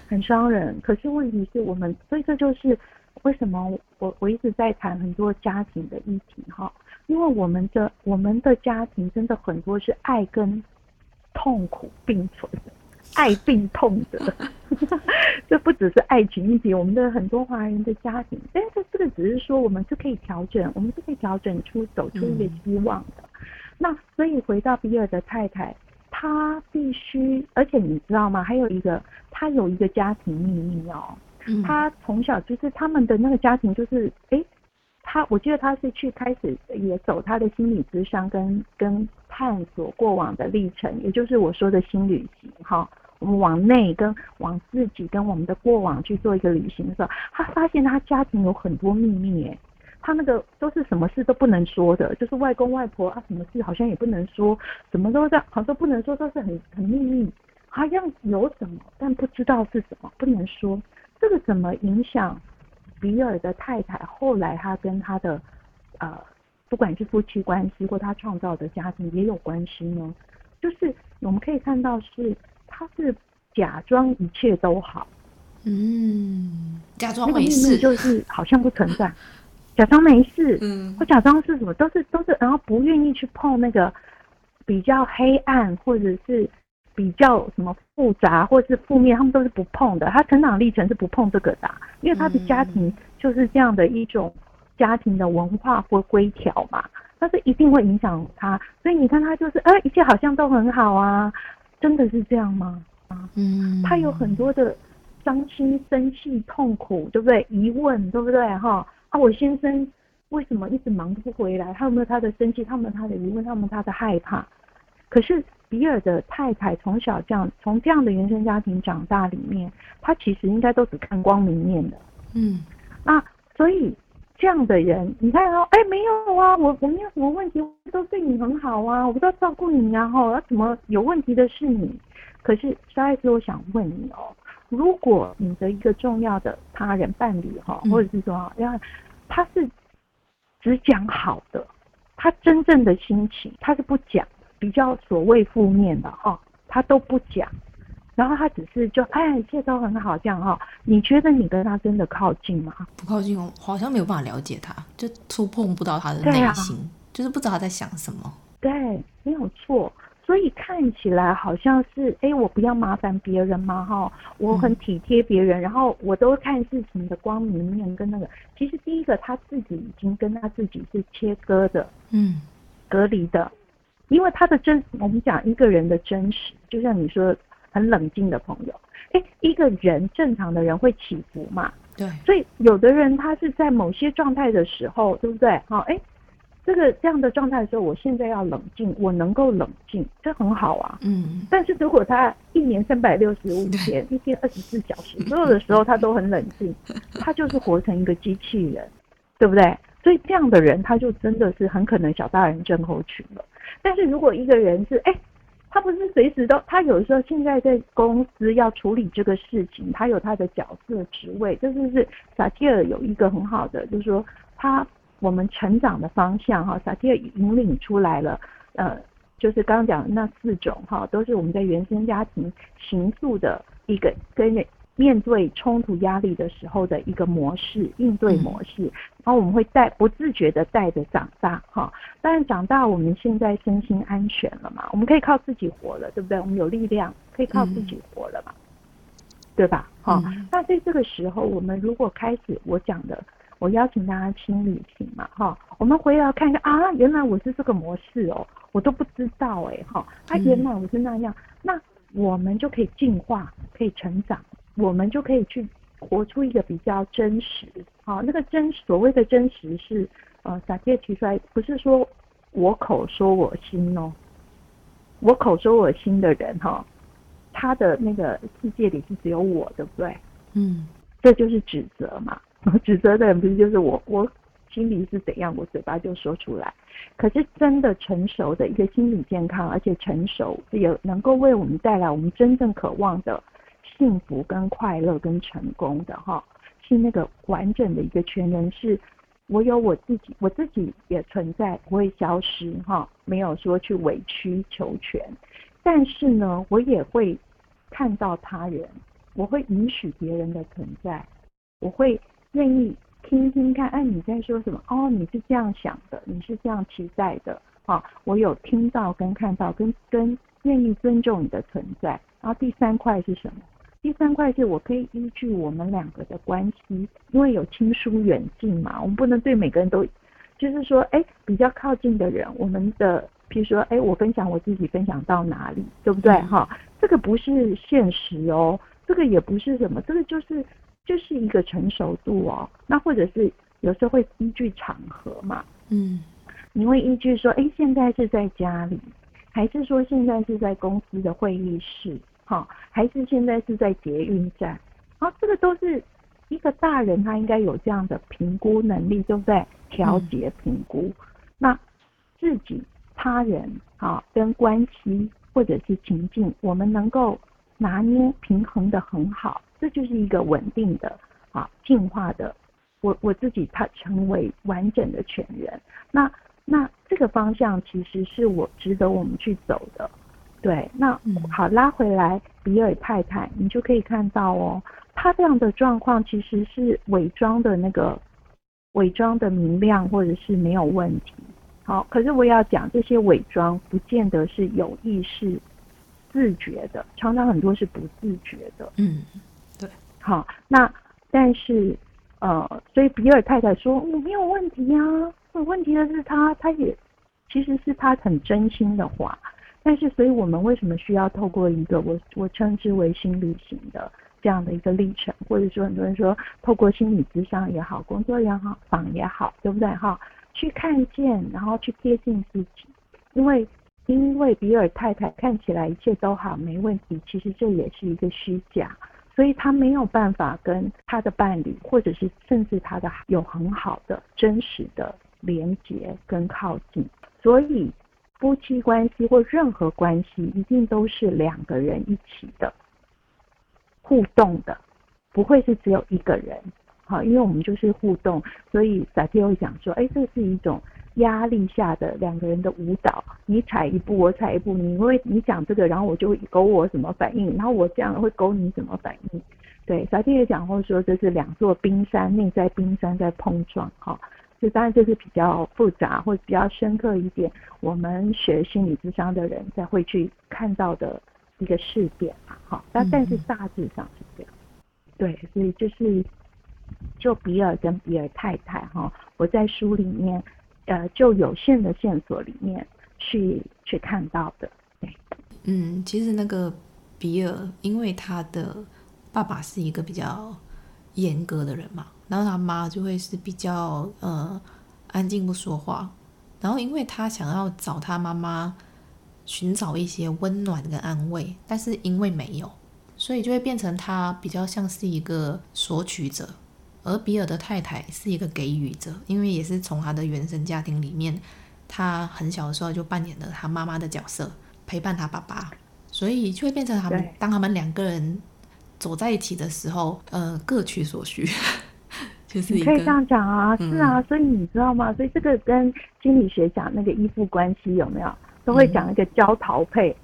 很伤人。可是问题是我们，所以这就是为什么我我一直在谈很多家庭的议题哈，因为我们的我们的家庭真的很多是爱跟痛苦并存的，爱并痛的，这不只是爱情议题，我们的很多华人的家庭，但是这个只是说我们是可以调整，我们是可以调整出走出一个希望的。嗯那所以回到比尔的太太，她必须，而且你知道吗？还有一个，她有一个家庭秘密哦。她从小就是他们的那个家庭，就是诶，他我记得他是去开始也走他的心理咨商跟跟探索过往的历程，也就是我说的心旅行哈。我们往内跟往自己跟我们的过往去做一个旅行的时候，他发现他家庭有很多秘密诶。他那个都是什么事都不能说的，就是外公外婆啊，什么事好像也不能说，什么都在，好像不能说，都是很很秘密，好像有什么，但不知道是什么，不能说。这个怎么影响比尔的太太？后来他跟他的呃，不管是夫妻关系或他创造的家庭也有关系呢？就是我们可以看到是他是假装一切都好，嗯，假装没事，就 是好像不存在。假装没事，嗯，或假装是什么，都是都是，然后不愿意去碰那个比较黑暗或者是比较什么复杂或者是负面，他们都是不碰的。他成长历程是不碰这个的，因为他的家庭就是这样的一种家庭的文化或规条嘛，但是一定会影响他。所以你看他就是，呃，一切好像都很好啊，真的是这样吗？啊，嗯，他有很多的伤心、生气、痛苦，对不对？疑问，对不对？哈。啊，我先生为什么一直忙不回来？他有没有他的生气？他有没有他的疑问？他有没有他的害怕？可是比尔的太太从小这样，从这样的原生家庭长大里面，他其实应该都只看光明面的。嗯，那，所以这样的人，你看哦，哎，没有啊，我我没有什么问题，我都对你很好啊，我都照顾你啊，哈，怎么有问题的是你？可是小艾斯，我想问你哦。如果你的一个重要的他人伴侣哈，或者是说，要他是只讲好的，他真正的心情他是不讲，比较所谓负面的哈，他都不讲，然后他只是就哎，一切都很好这样哈。你觉得你跟他真的靠近吗？不靠近，我好像没有办法了解他，就触碰不到他的内心，啊、就是不知道他在想什么。对，没有错。所以看起来好像是，哎，我不要麻烦别人嘛，哈，我很体贴别人，然后我都看事情的光明面跟那个。其实第一个他自己已经跟他自己是切割的，嗯，隔离的，因为他的真，我们讲一个人的真实，就像你说很冷静的朋友，哎，一个人正常的人会起伏嘛，对，所以有的人他是在某些状态的时候，对不对？好，哎。这个这样的状态的时候，我现在要冷静，我能够冷静，这很好啊。嗯。但是如果他一年三百六十五天，一天二十四小时，所有的时候他都很冷静，他就是活成一个机器人，对不对？所以这样的人，他就真的是很可能小大人症候群了。但是如果一个人是哎，他不是随时都，他有时候现在在公司要处理这个事情，他有他的角色职位，这就是萨提尔有一个很好的，就是说他我们成长的方向哈，萨提尔引领出来了，呃，就是刚刚讲的那四种哈，都是我们在原生家庭形塑的一个跟人。面对冲突压力的时候的一个模式，应对模式，然后我们会带不自觉的带着长大哈。当然长大，我们现在身心安全了嘛，我们可以靠自己活了，对不对？我们有力量，可以靠自己活了嘛，嗯、对吧？哈、嗯。那在这个时候，我们如果开始我讲的，我邀请大家清旅行嘛，哈，我们回来看一下啊，原来我是这个模式哦，我都不知道哎，哈，啊，原来我是那样，嗯、那我们就可以进化，可以成长。我们就可以去活出一个比较真实，好，那个真所谓的真实是，呃，萨提尔提出来，不是说我口说我心哦，我口说我心的人哈，他的那个世界里是只有我，对不对？嗯，这就是指责嘛，指责的人不是就是我，我心里是怎样，我嘴巴就说出来。可是真的成熟的一个心理健康，而且成熟也能够为我们带来我们真正渴望的。幸福跟快乐跟成功的哈，是那个完整的一个全人，是我有我自己，我自己也存在，不会消失哈，没有说去委曲求全，但是呢，我也会看到他人，我会允许别人的存在，我会愿意听听看，哎，你在说什么？哦，你是这样想的，你是这样期待的，哈，我有听到跟看到，跟跟愿意尊重你的存在。然后第三块是什么？第三块是我可以依据我们两个的关系，因为有亲疏远近嘛，我们不能对每个人都，就是说，哎，比较靠近的人，我们的，比如说，哎，我分享我自己分享到哪里，对不对？哈，这个不是现实哦，这个也不是什么，这个就是就是一个成熟度哦。那或者是有时候会依据场合嘛，嗯，你会依据说，哎，现在是在家里，还是说现在是在公司的会议室？好，还是现在是在捷运站，好，这个都是一个大人，他应该有这样的评估能力，对不对？调节评估，嗯、那自己、他人，啊，跟关系或者是情境，我们能够拿捏平衡的很好，这就是一个稳定的啊，进化的，我我自己他成为完整的全人，那那这个方向其实是我值得我们去走的。对，那好，拉回来，比尔太太，你就可以看到哦，他这样的状况其实是伪装的那个，伪装的明亮或者是没有问题。好，可是我要讲这些伪装，不见得是有意识、自觉的，常常很多是不自觉的。嗯，对。好，那但是呃，所以比尔太太说我没有问题呀，有问题的是他，他也其实是他很真心的话。但是，所以我们为什么需要透过一个我我称之为心旅行的这样的一个历程，或者说很多人说透过心理咨商也好，工作也好，访也好，对不对哈？去看见，然后去贴近自己，因为因为比尔太太看起来一切都好，没问题，其实这也是一个虚假，所以他没有办法跟他的伴侣，或者是甚至他的有很好的真实的连接跟靠近，所以。夫妻关系或任何关系，一定都是两个人一起的互动的，不会是只有一个人。好，因为我们就是互动，所以萨提尔会讲说，哎，这是一种压力下的两个人的舞蹈。你踩一步，我踩一步，你会你讲这个，然后我就会勾我什么反应，然后我这样会勾你什么反应。对，萨提也讲过说这是两座冰山，内在冰山在碰撞。哈。这当然就是比较复杂或者比较深刻一点，我们学心理智商的人才会去看到的一个视点嘛，哈，但但是大致上是这样，对，所以就是就比尔跟比尔太太哈，我在书里面呃就有限的线索里面去去看到的，对，嗯，其实那个比尔，因为他的爸爸是一个比较严格的人嘛。然后他妈就会是比较呃安静不说话，然后因为他想要找他妈妈寻找一些温暖跟安慰，但是因为没有，所以就会变成他比较像是一个索取者，而比尔的太太是一个给予者，因为也是从他的原生家庭里面，他很小的时候就扮演了他妈妈的角色，陪伴他爸爸，所以就会变成他们当他们两个人走在一起的时候，呃，各取所需。就是你可以这样讲啊，是啊，所以你知道吗？所以这个跟心理学讲那个依附关系有没有，都会讲一个焦逃配，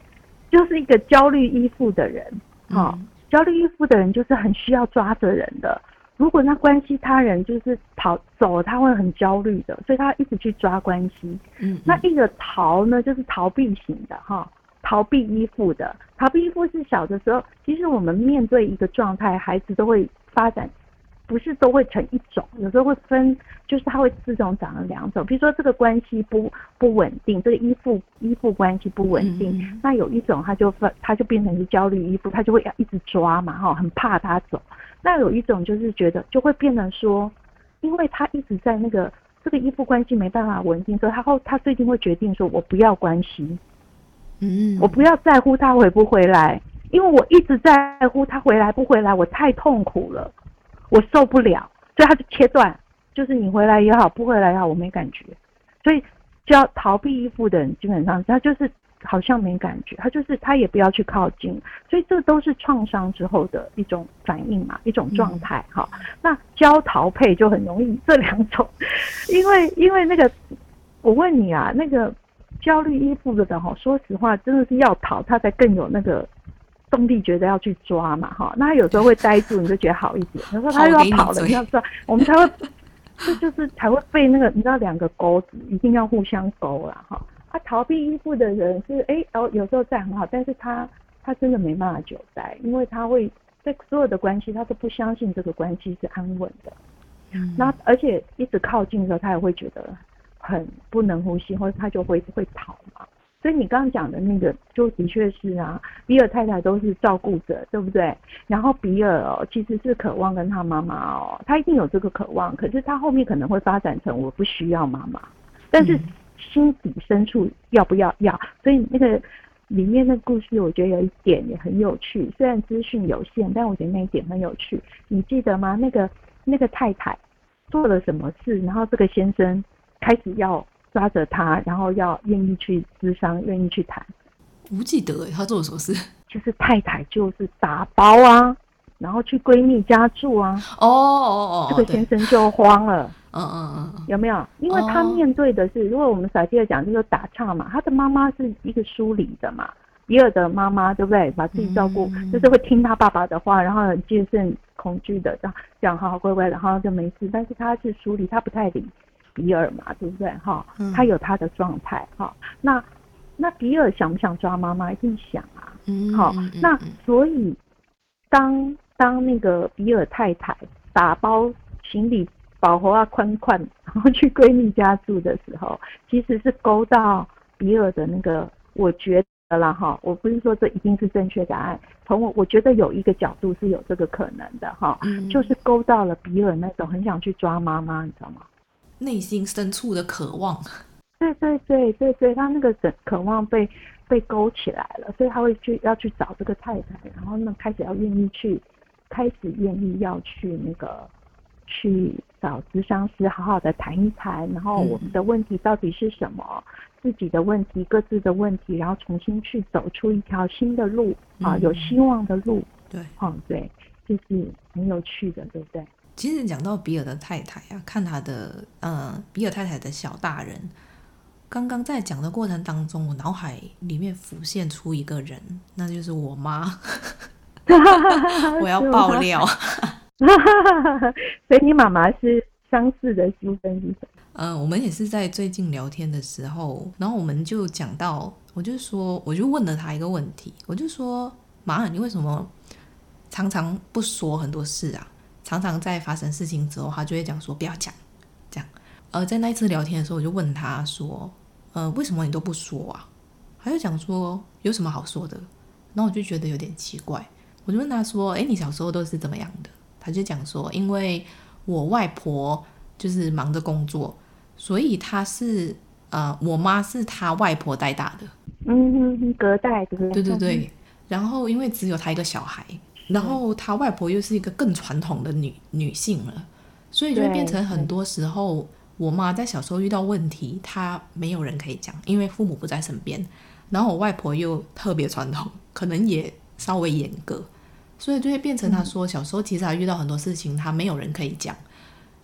就是一个焦虑依附的人，哈、嗯，焦虑依附的人就是很需要抓着人的。如果他关系他人就是跑走，他会很焦虑的，所以他一直去抓关系。嗯，嗯，那一个逃呢，就是逃避型的哈，逃避依附的。逃避依附是小的时候，其实我们面对一个状态，孩子都会发展。不是都会成一种，有时候会分，就是他会自动长了两种。比如说这个关系不不稳定，这个依附依附关系不稳定，那有一种他就分，他就变成是焦虑依附，他就会要一直抓嘛，哈，很怕他走。那有一种就是觉得就会变成说，因为他一直在那个这个依附关系没办法稳定，所以他后他最近会决定说，我不要关系，嗯，我不要在乎他回不回来，因为我一直在乎他回来不回来，我太痛苦了。我受不了，所以他就切断，就是你回来也好，不回来也好，我没感觉。所以，就要逃避依附的人，基本上他就是好像没感觉，他就是他也不要去靠近。所以，这都是创伤之后的一种反应嘛，一种状态。哈、嗯，那焦逃配就很容易这两种，因为因为那个，我问你啊，那个焦虑依附的人哈，说实话，真的是要逃，他才更有那个。动力觉得要去抓嘛，哈，那他有时候会呆住，你就觉得好一点。他说他又要跑了，你要抓，我们才会，这就是才会被那个，你知道两个钩子一定要互相勾了，哈。他逃避依附的人是，哎、欸，哦，有时候在很好，但是他他真的没办法久待，因为他会在所有的关系，他都不相信这个关系是安稳的。嗯。那而且一直靠近的时候，他也会觉得很不能呼吸，或者他就会会跑嘛。所以你刚刚讲的那个，就的确是啊，比尔太太都是照顾者，对不对？然后比尔哦，其实是渴望跟他妈妈哦，他一定有这个渴望，可是他后面可能会发展成我不需要妈妈，但是心底深处要不要要？所以那个里面的故事，我觉得有一点也很有趣，虽然资讯有限，但我觉得那一点很有趣。你记得吗？那个那个太太做了什么事，然后这个先生开始要。抓着他，然后要愿意去咨商，愿意去谈。我不记得他做了什么事。就是太太就是打包啊，然后去闺蜜家住啊。哦哦哦，这个先生就慌了。嗯嗯嗯，有没有？因为他面对的是，如果我们撒切尔讲，就是打岔嘛。他的妈妈是一个疏离的嘛，比尔的妈妈对不对？把自己照顾，嗯、就是会听他爸爸的话，然后很戒慎恐惧的，这样这样好好乖乖的，然后就没事。但是他是疏离，他不太理。比尔嘛，对不对？哈，他有他的状态哈。那那比尔想不想抓妈妈？一定想啊。嗯，好。那所以当当那个比尔太太打包行李，包袱啊宽宽，然后去闺蜜家住的时候，其实是勾到比尔的那个，我觉得啦哈。我不是说这一定是正确答案，从我我觉得有一个角度是有这个可能的哈，就是勾到了比尔那种很想去抓妈妈，你知道吗？内心深处的渴望，对对对对对，他那个渴渴望被被勾起来了，所以他会去要去找这个太太，然后呢开始要愿意去，开始愿意要去那个去找咨商师好好的谈一谈，然后我们的问题到底是什么，嗯、自己的问题、各自的问题，然后重新去走出一条新的路啊，有希望的路，对，嗯对，就是很有趣的，对不对？其实讲到比尔的太太啊，看他的呃，比尔太太的小大人，刚刚在讲的过程当中，我脑海里面浮现出一个人，那就是我妈。我要爆料，所以你妈妈是相似的身份是什么？嗯、呃，我们也是在最近聊天的时候，然后我们就讲到，我就说，我就问了他一个问题，我就说，妈，你为什么常常不说很多事啊？常常在发生事情之后，他就会讲说不要讲，这样。呃，在那一次聊天的时候，我就问他说：“呃，为什么你都不说啊？”他就讲说：“有什么好说的？”然后我就觉得有点奇怪，我就问他说：“诶，你小时候都是怎么样的？”他就讲说：“因为我外婆就是忙着工作，所以他是呃，我妈是他外婆带大的，嗯，隔代的，对对对。然后因为只有他一个小孩。”然后他外婆又是一个更传统的女女性了，所以就会变成很多时候，我妈在小时候遇到问题，她没有人可以讲，因为父母不在身边，然后我外婆又特别传统，可能也稍微严格，所以就会变成她说小时候其实还遇到很多事情，她没有人可以讲，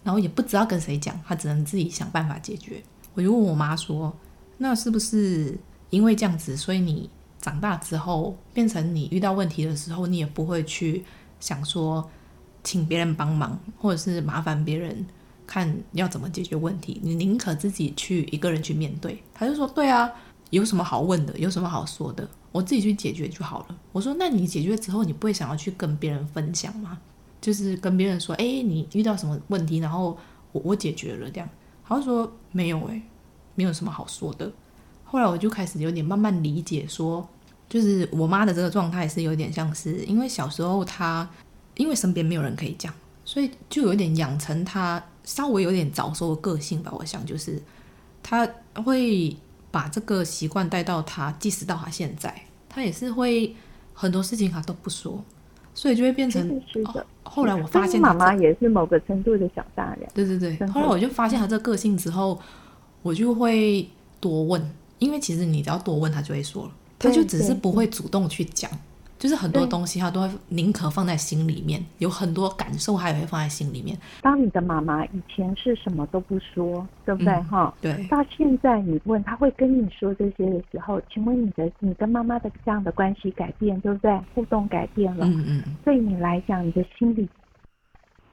然后也不知道跟谁讲，她只能自己想办法解决。我就问我妈说，那是不是因为这样子，所以你长大之后变成你遇到问题的时候，你也不会去想说请别人帮忙，或者是麻烦别人？看要怎么解决问题，你宁可自己去一个人去面对。他就说：“对啊，有什么好问的？有什么好说的？我自己去解决就好了。”我说：“那你解决之后，你不会想要去跟别人分享吗？就是跟别人说，哎，你遇到什么问题，然后我我解决了这样。”他就说：“没有哎，没有什么好说的。”后来我就开始有点慢慢理解，说就是我妈的这个状态是有点像是因为小时候她因为身边没有人可以讲，所以就有点养成她。稍微有点早熟的个性吧，我想就是她会把这个习惯带到她，即使到她现在，她也是会很多事情她都不说，所以就会变成。后来我发现妈妈也是某个程度的小大人。对对对。后来我就发现他这个个性之后，我就会多问，因为其实你只要多问他就会说了，他就只是不会主动去讲。就是很多东西他都会宁可放在心里面，有很多感受他也会放在心里面。当你的妈妈以前是什么都不说，对不对？哈、嗯，对。到现在你问他会跟你说这些的时候，请问你的你跟妈妈的这样的关系改变，对不对？互动改变了，嗯嗯。对你来讲，你的心里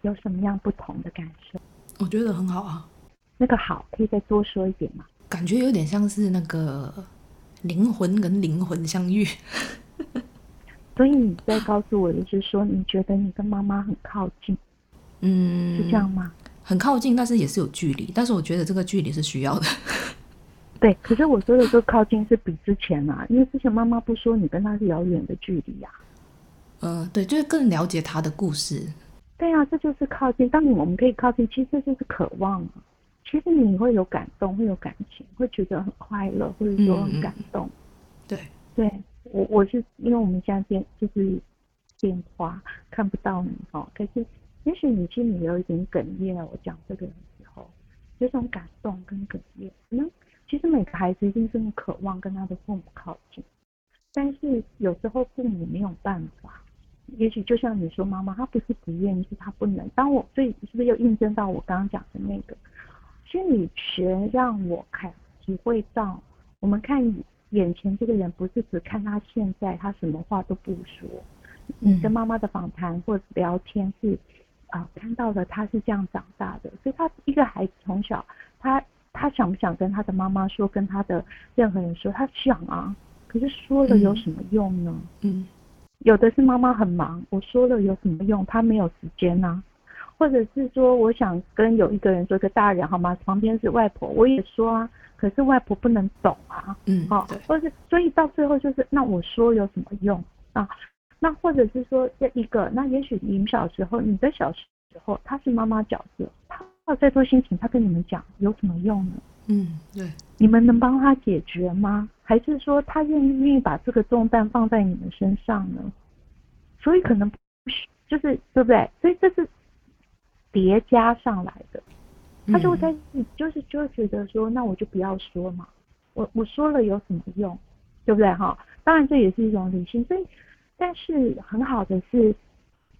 有什么样不同的感受？我觉得很好啊。那个好，可以再多说一点吗？感觉有点像是那个灵魂跟灵魂相遇。所以你在告诉我的是说，你觉得你跟妈妈很靠近，嗯，是这样吗？很靠近，但是也是有距离。但是我觉得这个距离是需要的。对，可是我说的这个靠近是比之前啊，因为之前妈妈不说你跟她是遥远的距离呀、啊。嗯、呃，对，就是更了解她的故事。对啊，这就是靠近。当你我们可以靠近，其实这就是渴望啊。其实你会有感动，会有感情，会觉得很快乐，或者说很感动。嗯、对对。我我是因为我们现在电就是电话看不到你哦，可是也许你心里有一点哽咽，我讲这个的时候有种感动跟哽咽。可能其实每个孩子一定是很渴望跟他的父母靠近，但是有时候父母没有办法。也许就像你说，妈妈她不是不愿意，是她不能。当我所以是不是又印证到我刚刚讲的那个心理学，让我看体会到我们看。眼前这个人不是只看他现在，他什么话都不说。你跟妈妈的访谈或者聊天是啊、呃，看到的他是这样长大的，所以他一个孩子从小，他他想不想跟他的妈妈说，跟他的任何人说，他想啊，可是说了有什么用呢？嗯，有的是妈妈很忙，我说了有什么用？他没有时间呐、啊，或者是说我想跟有一个人说，一个大人好吗？旁边是外婆，我也说啊。可是外婆不能懂啊，嗯，哦，或者是所以到最后就是，那我说有什么用啊？那或者是说这一个，那也许你们小时候，你的小时候他是妈妈角色，他有再多心情，他跟你们讲有什么用呢？嗯，对，你们能帮他解决吗？还是说他愿意愿意把这个重担放在你们身上呢？所以可能不是，就是对不对？所以这是叠加上来的。他就会在，就是就会觉得说，那我就不要说嘛，我我说了有什么用，对不对哈？当然这也是一种理性，所以，但是很好的是。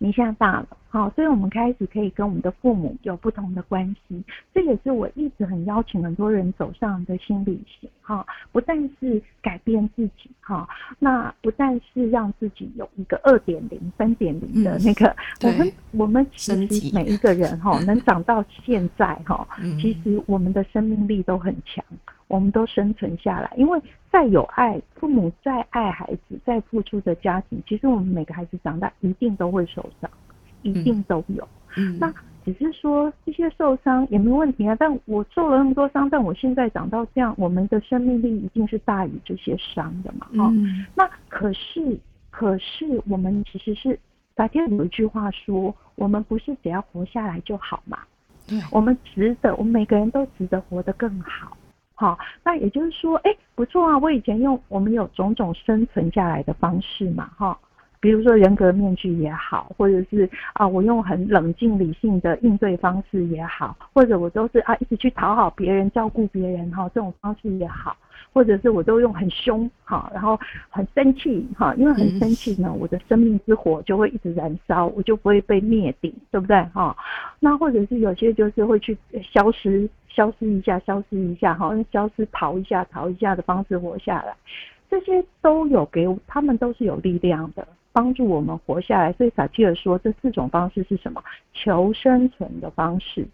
你现在大了，好，所以我们开始可以跟我们的父母有不同的关系。这也是我一直很邀请很多人走上的新旅行，哈，不但是改变自己，哈，那不但是让自己有一个二点零、三点零的那个，嗯、我们我们其实每一个人哈，能长到现在哈，其实我们的生命力都很强。我们都生存下来，因为再有爱，父母再爱孩子，再付出的家庭，其实我们每个孩子长大一定都会受伤，一定都有。嗯，那只是说这些受伤也没问题啊。但我受了那么多伤，但我现在长到这样，我们的生命力一定是大于这些伤的嘛。哈、嗯，那可是，可是我们其实是，白天有一句话说，我们不是只要活下来就好嘛？对，我们值得，我们每个人都值得活得更好。好，那也就是说，哎，不错啊！我以前用我们有种种生存下来的方式嘛，哈，比如说人格面具也好，或者是啊，我用很冷静理性的应对方式也好，或者我都是啊一直去讨好别人、照顾别人哈，这种方式也好，或者是我都用很凶哈，然后很生气哈，因为很生气呢，我的生命之火就会一直燃烧，我就不会被灭顶，对不对哈？那或者是有些就是会去消失、消失一下、消失一下哈，用消失逃一下、逃一下的方式活下来。这些都有给他们都是有力量的，帮助我们活下来。所以萨提尔说，这四种方式是什么？求生存的方式。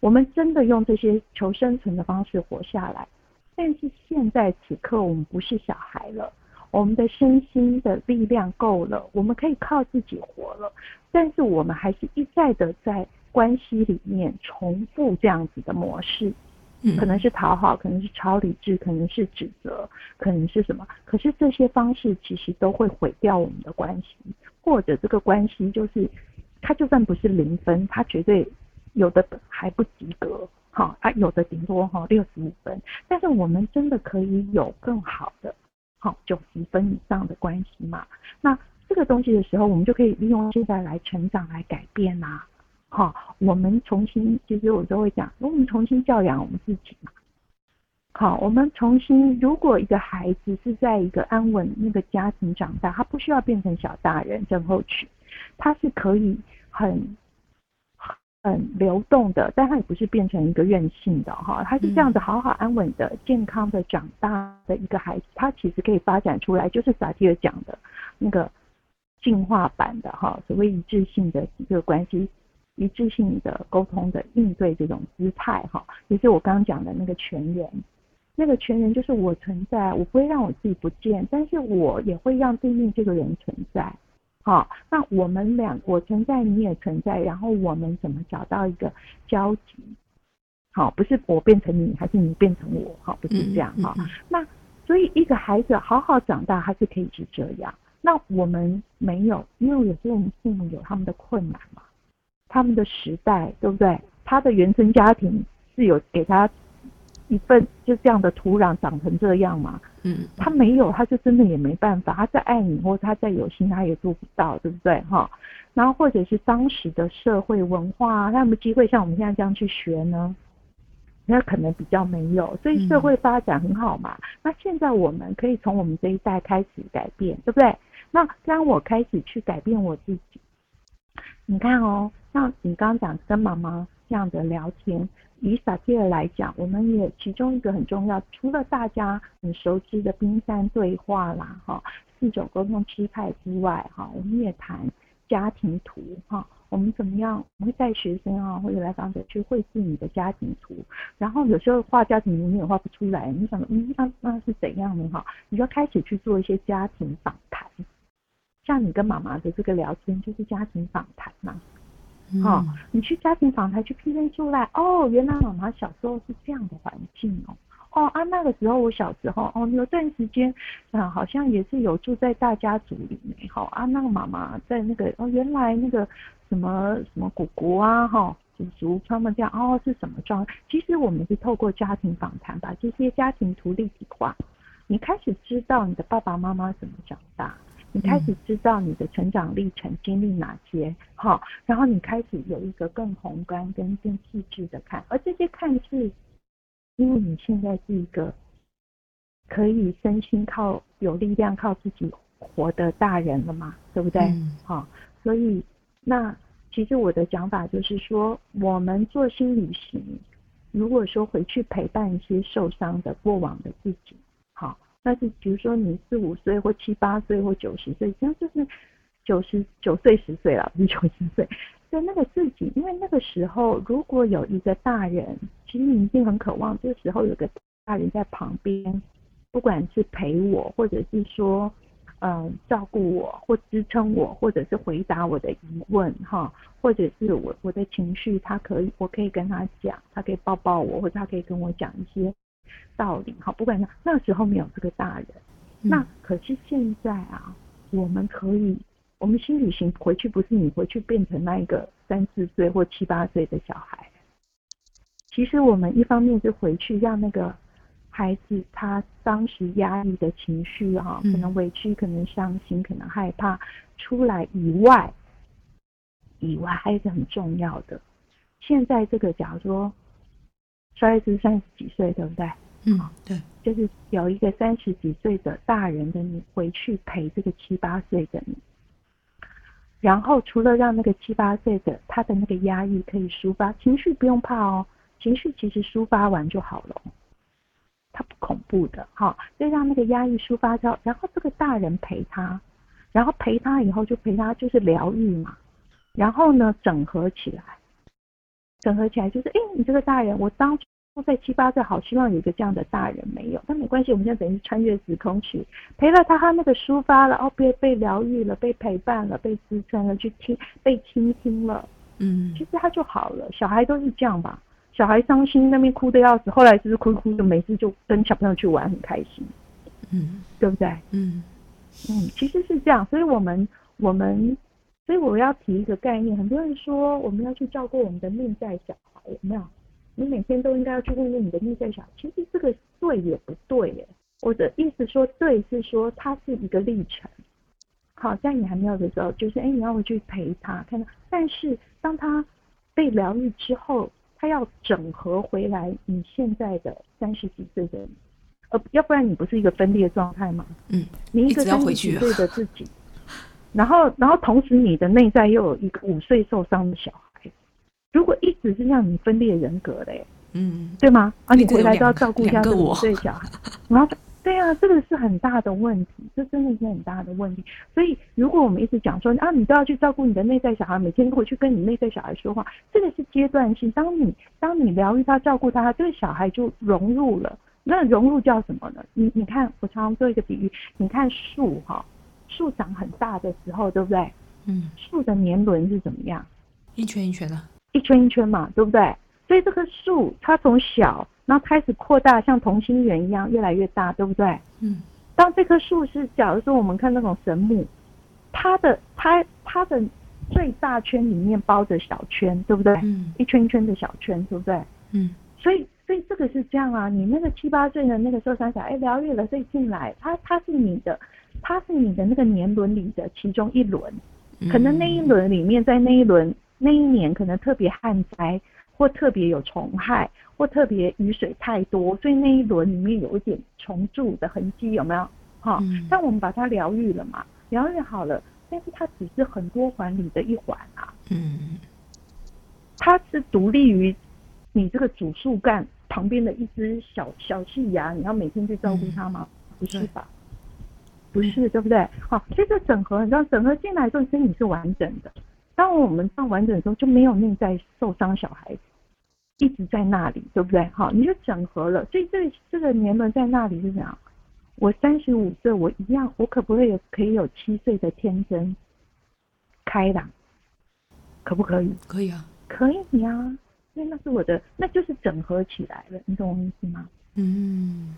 我们真的用这些求生存的方式活下来。但是现在此刻，我们不是小孩了，我们的身心的力量够了，我们可以靠自己活了。但是我们还是一再的在关系里面重复这样子的模式。可能是讨好，可能是超理智，可能是指责，可能是什么？可是这些方式其实都会毁掉我们的关系，或者这个关系就是，它就算不是零分，它绝对有的还不及格，哈啊，有的顶多哈六十五分，但是我们真的可以有更好的，好九十分以上的关系嘛？那这个东西的时候，我们就可以利用现在来成长，来改变啊。好，我们重新，其实我都会讲，我们重新教养我们自己嘛。好，我们重新，如果一个孩子是在一个安稳那个家庭长大，他不需要变成小大人症候群，他是可以很很流动的，但他也不是变成一个任性的哈，他是这样子好好安稳的、健康的长大的一个孩子，他其实可以发展出来，就是萨提尔讲的那个进化版的哈，所谓一致性的一个关系。一致性的沟通的应对这种姿态哈，也是我刚刚讲的那个全人，那个全人就是我存在，我不会让我自己不见，但是我也会让对面这个人存在，好，那我们两我存在你也存在，然后我们怎么找到一个交集？好，不是我变成你，还是你变成我？好，不是这样哈。那所以一个孩子好好长大，他是可以是这样。那我们没有，因为有些人父母有他们的困难嘛。他们的时代，对不对？他的原生家庭是有给他一份就这样的土壤长成这样嘛？嗯，他没有，他就真的也没办法。他再爱你，或者他再有心，他也做不到，对不对？哈。然后或者是当时的社会文化，他有没有机会像我们现在这样去学呢？那可能比较没有。所以社会发展很好嘛。嗯。那现在我们可以从我们这一代开始改变，对不对？那当我开始去改变我自己。你看哦，像你刚刚讲跟妈妈这样的聊天，以撒切尔来讲，我们也其中一个很重要，除了大家很熟知的冰山对话啦，哈，四种沟通支派之外，哈，我们也谈家庭图，哈，我们怎么样？我们会带学生啊或者来访者去绘制你的家庭图，然后有时候画家庭图你也画不出来，你想，嗯，那那是怎样的哈？你就开始去做一些家庭访谈。像你跟妈妈的这个聊天，就是家庭访谈嘛，嗯哦，你去家庭访谈去批判出来，哦，原来妈妈小时候是这样的环境哦，哦啊，那个时候我小时候，哦，有段时间，啊，好像也是有住在大家族里面，好、哦、啊，那个妈妈在那个，哦，原来那个什么什么姑姑啊，哈、哦，叔叔他们这样，哦，是什么状？其实我们是透过家庭访谈，把这些家庭图立体化，你开始知道你的爸爸妈妈怎么长大。你开始知道你的成长历程经历哪些，好，然后你开始有一个更宏观跟更细致的看，而这些看是，因为你现在是一个可以身心靠有力量靠自己活的大人了嘛，对不对？好，所以那其实我的讲法就是说，我们做心旅行，如果说回去陪伴一些受伤的过往的自己，好。但是，比如说你四五岁或七八岁或九十岁，这样就是九十九岁十岁了，不是九十岁。所以那个自己，因为那个时候如果有一个大人，其实你一定很渴望这个时候有个大人在旁边，不管是陪我，或者是说，嗯、照顾我，或支撑我，或者是回答我的疑问，哈，或者是我我的情绪，他可以，我可以跟他讲，他可以抱抱我，或者他可以跟我讲一些。道理好，不管那那时候没有这个大人，嗯、那可是现在啊，我们可以，我们新旅行回去不是你回去变成那一个三四岁或七八岁的小孩，其实我们一方面是回去让那个孩子他当时压抑的情绪哈、啊，可能委屈，可能伤心，可能害怕出来以外，以外还有一个很重要的，现在这个假如说，小孩子三十几岁，对不对？嗯，对，就是有一个三十几岁的大人的你回去陪这个七八岁的你，然后除了让那个七八岁的他的那个压抑可以抒发，情绪不用怕哦，情绪其实抒发完就好了。他不恐怖的，哈，就让那个压抑抒发掉，然后这个大人陪他，然后陪他以后就陪他就是疗愈嘛，然后呢整合起来，整合起来就是，哎，你这个大人，我当初在七八岁好希望有一个这样的大人没有，但没关系，我们现在等于穿越时空去陪了他，他那个抒发了，哦，被被疗愈了，被陪伴了，被支撑了，去听被倾听了，嗯，其实他就好了，小孩都是这样吧。小孩伤心那边哭得要死，后来就是哭哭就没事，就跟小朋友去玩很开心，嗯，对不对？嗯嗯，其实是这样，所以我们我们，所以我要提一个概念，很多人说我们要去照顾我们的内在小孩，有没有？你每天都应该要去问问你的内在小孩，其实这个对也不对耶。我的意思说对是说它是一个历程，好，在你还没有的时候，就是哎你要回去陪他，看到，但是当他被疗愈之后。他要整合回来你现在的三十几岁的你，呃，要不然你不是一个分裂状态吗？嗯，你一个三十几岁的 自己，然后，然后同时你的内在又有一个五岁受伤的小孩，如果一直是让你分裂人格的，嗯，对吗？啊，你回来都要照顾一下这五岁小孩，然后。对啊，这个是很大的问题，这真的是很大的问题。所以，如果我们一直讲说啊，你都要去照顾你的内在小孩，每天都会去跟你内在小孩说话，这个是阶段性。当你当你疗愈他、照顾他，这个小孩就融入了。那融入叫什么呢？你你看，我常常做一个比喻，你看树哈，树长很大的时候，对不对？嗯。树的年轮是怎么样？一圈一圈的。一圈一圈嘛，对不对？所以这棵树它从小。然后开始扩大，像同心圆一样越来越大，对不对？嗯。当这棵树是，假如说我们看那种神木，它的它它的最大圈里面包着小圈，对不对？嗯。一圈一圈的小圈，对不对？嗯。所以所以这个是这样啊，你那个七八岁的那个受伤小孩，哎，疗愈了，所以进来，它它是你的，他是你的那个年轮里的其中一轮，可能那一轮里面，在那一轮那一年，可能特别旱灾。或特别有虫害，或特别雨水太多，所以那一轮里面有一点虫蛀的痕迹，有没有？哈、嗯，但我们把它疗愈了嘛，疗愈好了，但是它只是很多环里的一环啊。嗯，它是独立于你这个主树干旁边的一只小小细芽，你要每天去照顾它吗？嗯、不是吧？不是，对不对？好，所以这整合，你知道，整合进来之后，身体是完整的。当我们上完整的时候，就没有内在受伤小孩子一直在那里，对不对？好，你就整合了。所以这这个年轮在那里是怎样？我三十五岁，我一样，我可不可以有可以有七岁的天真开朗？可不可以？可以啊，可以啊。因为那是我的，那就是整合起来了。你懂我意思吗？嗯。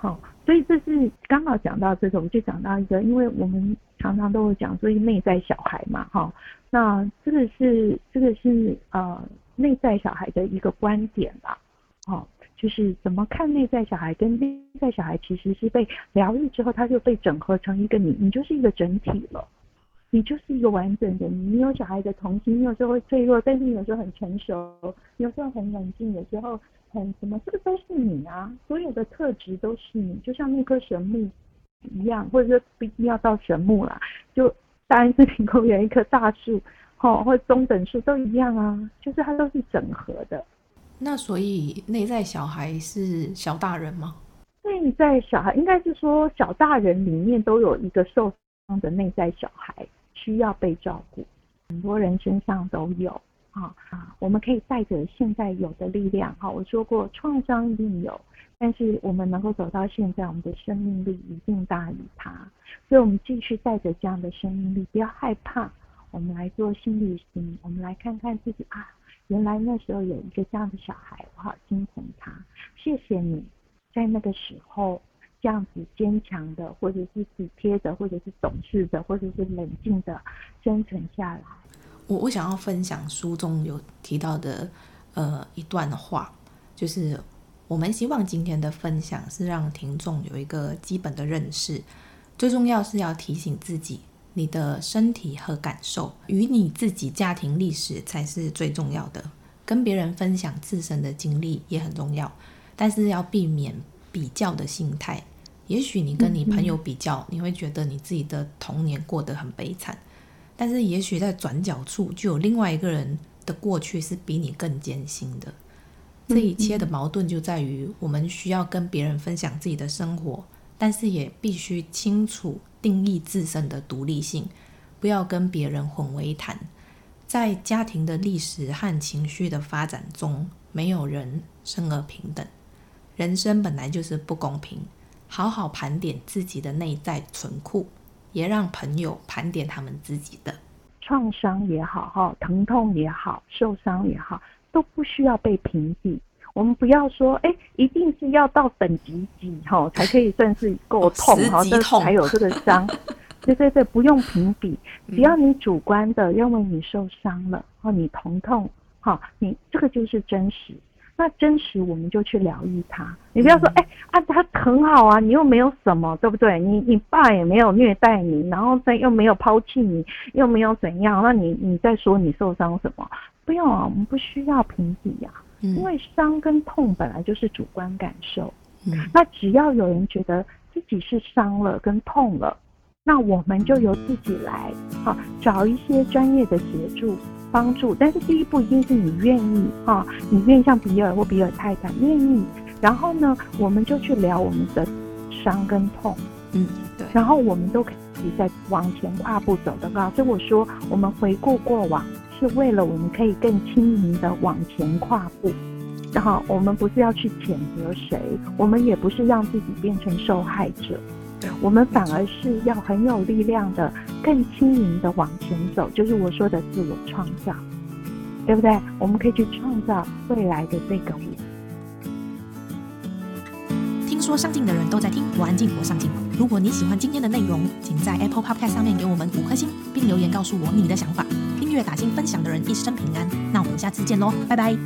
好，所以这是刚好讲到这个，我就讲到一个，因为我们常常都会讲，所以内在小孩嘛，哈，那这个是这个是呃内在小孩的一个观点吧，哦，就是怎么看内在小孩跟内在小孩其实是被疗愈之后，他就被整合成一个你，你就是一个整体了，你就是一个完整的你，你有小孩的童心，你有时候会脆弱，但是你有时候很成熟，有时候很冷静，有时候。很什么？这个都是你啊，所有的特质都是你，就像那棵神木一样，或者说不一定要到神木啦，就大安森林公园一棵大树，哦，或中等树都一样啊，就是它都是整合的。那所以内在小孩是小大人吗？内在小孩应该是说小大人里面都有一个受伤的内在小孩需要被照顾，很多人身上都有。啊啊！我们可以带着现在有的力量，哈，我说过创伤一定有，但是我们能够走到现在，我们的生命力一定大于他，所以我们继续带着这样的生命力，不要害怕。我们来做新旅行，我们来看看自己啊，原来那时候有一个这样的小孩，我好心疼他。谢谢你在那个时候这样子坚强的，或者是体贴的，或者是懂事的，或者是冷静的生存下来。我我想要分享书中有提到的，呃，一段话，就是我们希望今天的分享是让听众有一个基本的认识，最重要是要提醒自己，你的身体和感受与你自己家庭历史才是最重要的。跟别人分享自身的经历也很重要，但是要避免比较的心态。也许你跟你朋友比较，你会觉得你自己的童年过得很悲惨，但是也许在转角处就有另外一个人的过去是比你更艰辛的。这一切的矛盾就在于，我们需要跟别人分享自己的生活，但是也必须清楚定义自身的独立性，不要跟别人混为一谈。在家庭的历史和情绪的发展中，没有人生而平等，人生本来就是不公平。好好盘点自己的内在存库，也让朋友盘点他们自己的创伤也好，哈，疼痛也好，受伤也好，都不需要被评比。我们不要说，哎，一定是要到等级几，哈，才可以算是够痛，哈，这才有这个伤。对对对，不用评比，只要你主观的认为你受伤了，哦，你疼痛，哈，你这个就是真实。那真实，我们就去疗愈它。你不要说，哎、嗯欸、啊，他很好啊，你又没有什么，对不对？你你爸也没有虐待你，然后再又没有抛弃你，又没有怎样，那你你再说你受伤什么？不用啊，我们不需要评比呀、啊嗯，因为伤跟痛本来就是主观感受。嗯，那只要有人觉得自己是伤了跟痛了，那我们就由自己来，好，找一些专业的协助。帮助，但是第一步一定是你愿意哈，你愿意像比尔或比尔太太愿意，然后呢，我们就去聊我们的伤跟痛，嗯，对，然后我们都可以再往前跨步走的话，所以我说我们回顾过往是为了我们可以更轻盈的往前跨步，然后我们不是要去谴责谁，我们也不是让自己变成受害者。我们反而是要很有力量的，更轻盈的往前走，就是我说的自我创造，对不对？我们可以去创造未来的这个我。听说上进的人都在听，我安静，我上进。如果你喜欢今天的内容，请在 Apple Podcast 上面给我们五颗星，并留言告诉我你的想法。订阅、打新、分享的人一生平安。那我们下次见喽，拜拜。